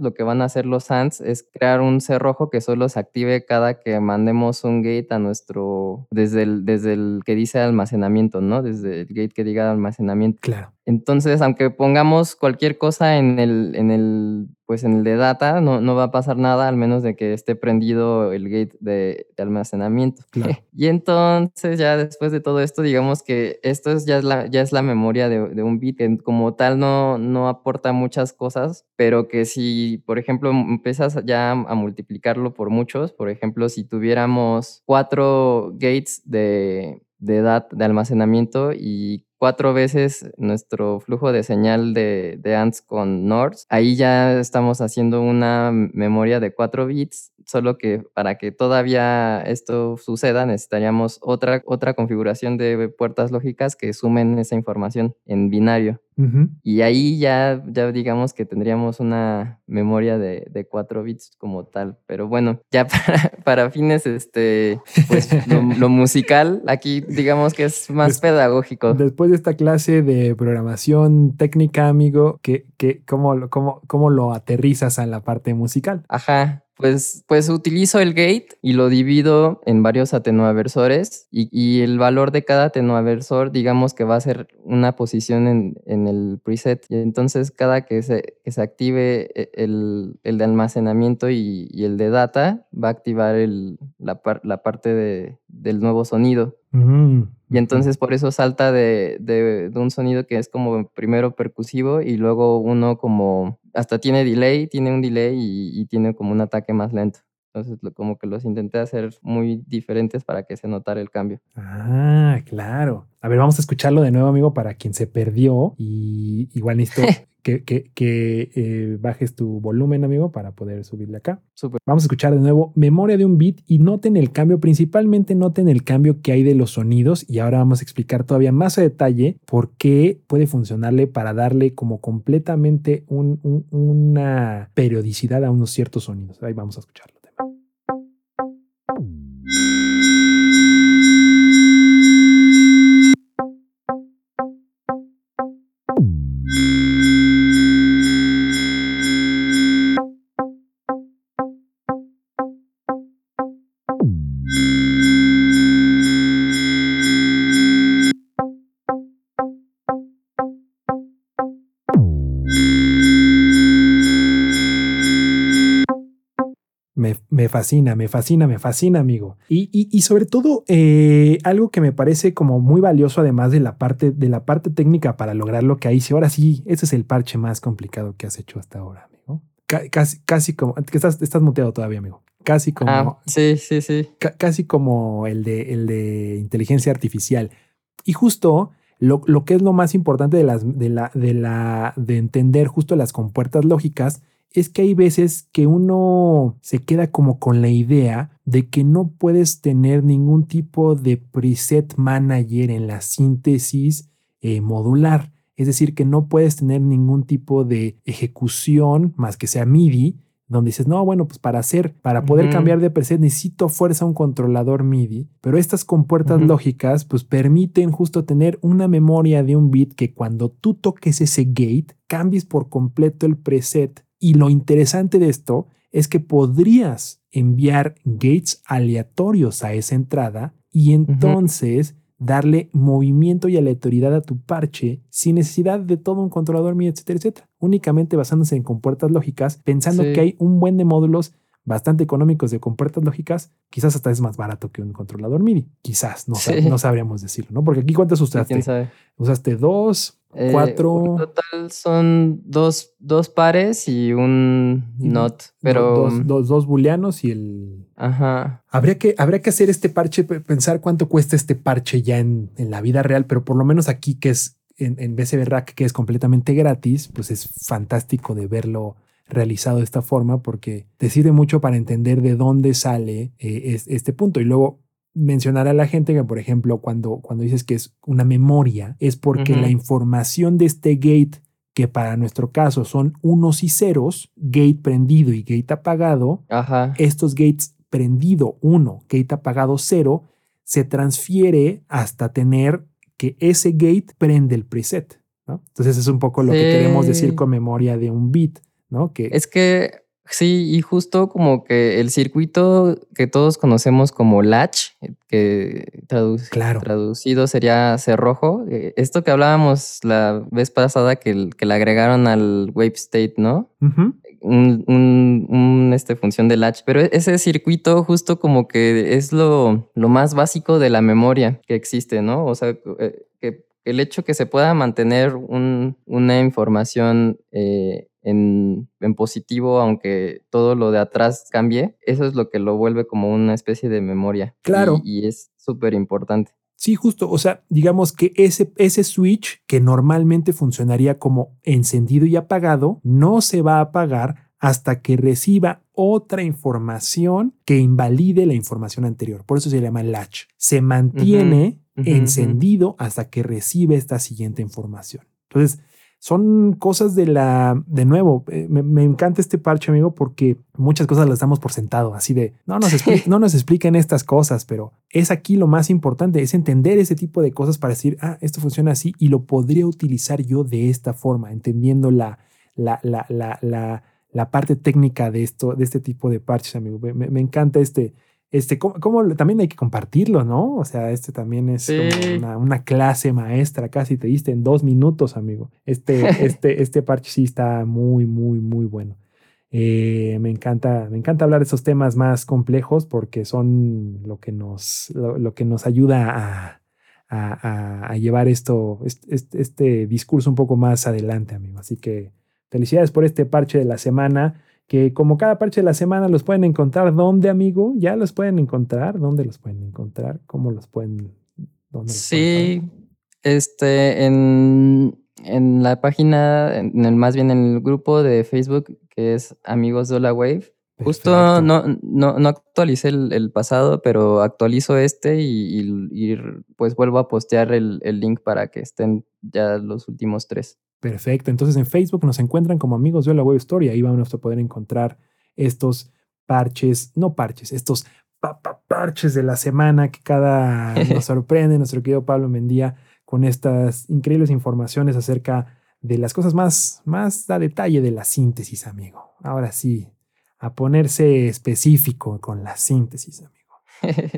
S4: lo que van a hacer los ANDs es crear un cerrojo que solo se active cada que mandemos un gate a nuestro desde el desde el que dice almacenamiento, ¿no? Desde el gate que diga almacenamiento.
S3: Claro.
S4: Entonces, aunque pongamos cualquier cosa en el, en el, pues en el de data, no, no va a pasar nada al menos de que esté prendido el gate de, de almacenamiento.
S3: Claro.
S4: y entonces, ya después de todo esto, digamos que esto es, ya, es la, ya es la memoria de, de un bit, que como tal no, no aporta muchas cosas, pero que si, por ejemplo, m- empiezas ya a multiplicarlo por muchos, por ejemplo, si tuviéramos cuatro gates de, de, dat- de almacenamiento y cuatro veces nuestro flujo de señal de, de ANDs con NORs, ahí ya estamos haciendo una memoria de 4 bits, solo que para que todavía esto suceda necesitaríamos otra, otra configuración de puertas lógicas que sumen esa información en binario. Y ahí ya, ya digamos que tendríamos una memoria de, de 4 bits como tal. Pero bueno, ya para, para fines, este, pues lo, lo musical, aquí digamos que es más
S3: Des-
S4: pedagógico.
S3: Después de esta clase de programación técnica, amigo, ¿qué, qué, cómo, cómo, ¿cómo lo aterrizas a la parte musical?
S4: Ajá, pues, pues utilizo el gate y lo divido en varios atenuaversores y, y el valor de cada atenuaversor digamos que va a ser una posición en, en el preset y entonces cada que se, que se active e- el, el de almacenamiento y, y el de data va a activar el, la, par- la parte de- del nuevo sonido.
S3: Mm,
S4: Y entonces por eso salta de, de- de un sonido que es como primero percusivo y luego uno como hasta tiene delay, tiene un delay y, y tiene como un ataque más lento. Entonces lo- como que los intenté hacer muy diferentes para que se notara el cambio.
S3: Ah, claro. A ver, vamos a escucharlo de nuevo, amigo, para quien se perdió. Y igual necesito que, que- que, eh, bajes tu volumen, amigo, para poder subirle acá.
S4: Súper.
S3: Vamos a escuchar de nuevo memoria de un beat y noten el cambio, principalmente noten el cambio que hay de los sonidos. Y ahora vamos a explicar todavía más a detalle por qué puede funcionarle para darle como completamente un- un- una periodicidad a unos ciertos sonidos. Ahí vamos a escucharlo. Me, fascina, me fascina, me fascina, amigo. Y, y- y sobre todo, eh, algo que me parece como muy valioso, además de la parte, de la parte técnica para lograr lo que hice. Ahora sí, ese es el parche más complicado que has hecho hasta ahora, amigo. Ca- casi, casi como, estás, estás muteado todavía, amigo. Casi como,
S4: Ah, sí, sí, sí.
S3: ca- casi como el de, el de inteligencia artificial. Y justo lo, lo que es lo más importante de, las, de, la, de, la, de entender justo las compuertas lógicas es que hay veces que uno se queda como con la idea de que no puedes tener ningún tipo de preset manager en la síntesis eh, modular. Es decir, que no puedes tener ningún tipo de ejecución más que sea MIDI, donde dices, no, bueno, pues para hacer, para poder cambiar de preset necesito a fuerza un controlador MIDI, pero estas compuertas lógicas pues permiten justo tener una memoria de un bit que cuando tú toques ese gate, cambies por completo el preset. Y lo interesante de esto es que podrías enviar gates aleatorios a esa entrada y entonces darle movimiento y aleatoriedad a tu parche sin necesidad de todo un controlador MIDI, etcétera, etcétera. Únicamente basándose en compuertas lógicas, pensando
S4: Sí.
S3: que hay un buen de módulos bastante económicos de compuertas lógicas, quizás hasta es más barato que un controlador MIDI. Quizás, no, sab-
S4: Sí.
S3: no sabríamos decirlo, ¿no? Porque aquí cuántos
S4: ¿Quién
S3: usaste?
S4: sabe?
S3: Usaste dos,
S4: Eh,
S3: cuatro,
S4: en total son dos, dos pares y un not, pero...
S3: dos, dos, dos booleanos y el...
S4: Ajá.
S3: Habría que, habría que hacer este parche, pe- pensar cuánto cuesta este parche ya en, en la vida real, pero por lo menos aquí que es en, en BCB Rack, que es completamente gratis, pues es fantástico de verlo realizado de esta forma porque te sirve mucho para entender de dónde sale eh, es- este punto. Y luego mencionar a la gente que, por ejemplo, cuando, cuando dices que es una memoria, es porque la información de este gate, que para nuestro caso son unos y ceros, gate prendido y gate apagado,
S4: Ajá.
S3: estos gates prendido 1, gate apagado 0, se transfiere hasta tener que ese gate prende el preset. ¿no? Entonces es un poco lo que queremos decir con memoria de un bit, ¿no? Que
S4: Es que sí, y justo como que el circuito que todos conocemos como latch, que tradu-
S3: Claro.
S4: traducido sería cerrojo, eh, esto que hablábamos la vez pasada que, el- que le agregaron al wave state, ¿no?
S3: Ujú,
S4: un, un- un, este, función de latch, pero e- ese circuito justo como que es lo, lo más básico de la memoria que existe, ¿no? O sea, eh, que el hecho que se pueda mantener un- una información eh, en, en positivo, aunque todo lo de atrás cambie, eso es lo que lo vuelve como una especie de memoria.
S3: Claro.
S4: Y, y es súper importante.
S3: Sí, justo. O sea, digamos que ese, ese switch que normalmente funcionaría como encendido y apagado, no se va a apagar hasta que reciba otra información que invalide la información anterior. Por eso se llama latch. Se mantiene encendido hasta que recibe esta siguiente información. Entonces, son cosas de la, de nuevo, eh, me, me encanta este parche, amigo, porque muchas cosas las damos por sentado, así de, no nos, expli- no nos expliquen estas cosas, pero es aquí lo más importante, es entender ese tipo de cosas para decir, ah, esto funciona así y lo podría utilizar yo de esta forma, entendiendo la, la, la, la, la, la parte técnica de esto, de este tipo de parches, amigo. Me encanta este, este, lo- también hay que compartirlo, ¿no? O sea, este también es como una, una clase maestra, casi te diste en dos minutos, amigo. Este, este, este parche sí está muy, muy, muy bueno. Eh, me encanta, me encanta hablar de esos temas más complejos porque son lo que nos, lo, lo que nos ayuda a, a- a- a llevar esto, este- este discurso un poco más adelante, amigo. Así que felicidades por este parche de la semana. Que como cada parche de la semana los pueden encontrar, ¿dónde, amigo? ¿Ya los pueden encontrar? ¿Dónde los pueden encontrar? ¿Cómo los pueden? dónde los pueden
S4: Sí, este, en, en la página, en el, más bien en el grupo de Facebook que es Amigos de la Wave. Justo no, no, no actualicé el, el pasado, pero actualizo este y, y- y pues vuelvo a postear el, el link para que estén ya los últimos tres.
S3: Perfecto. Entonces en Facebook nos encuentran como amigos de la Web Store y ahí vamos a poder encontrar estos parches, no parches, estos pa- pa- parches de la semana que cada nos sorprende nuestro querido Pablo Mendía con estas increíbles informaciones acerca de las cosas más, más a detalle de la síntesis, amigo. Ahora sí, a ponerse específico con la síntesis, amigo.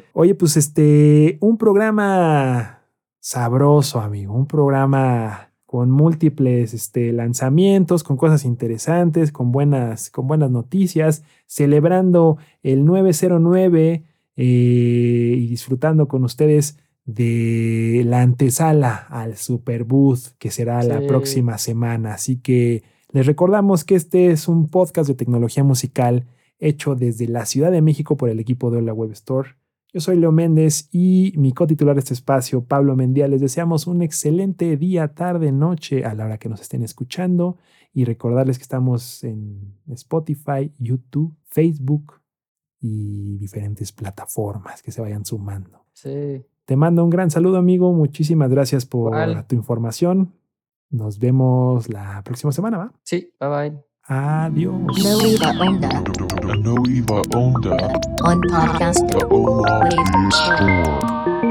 S3: Oye, pues este, un programa sabroso, amigo, un programa con múltiples este, lanzamientos, con cosas interesantes, con buenas, con buenas noticias, celebrando el 909 eh, y disfrutando con ustedes de la antesala al Super Booth que será la próxima semana. Así que les recordamos que este es un podcast de tecnología musical hecho desde la Ciudad de México por el equipo de Hola Web Store. Yo soy Leo Méndez y mi cotitular de este espacio, Pablo Mendía. Les deseamos un excelente día, tarde, noche a la hora que nos estén escuchando y recordarles que estamos en Spotify, YouTube, Facebook y diferentes plataformas que se vayan sumando.
S4: Sí.
S3: Te mando un gran saludo, amigo. Muchísimas gracias por tu información. Nos vemos la próxima semana, ¿va?
S4: Sí, bye bye.
S3: Adiós.
S2: No Iba Onda
S1: A no Onda,
S2: on podcast.
S1: the Ola Store.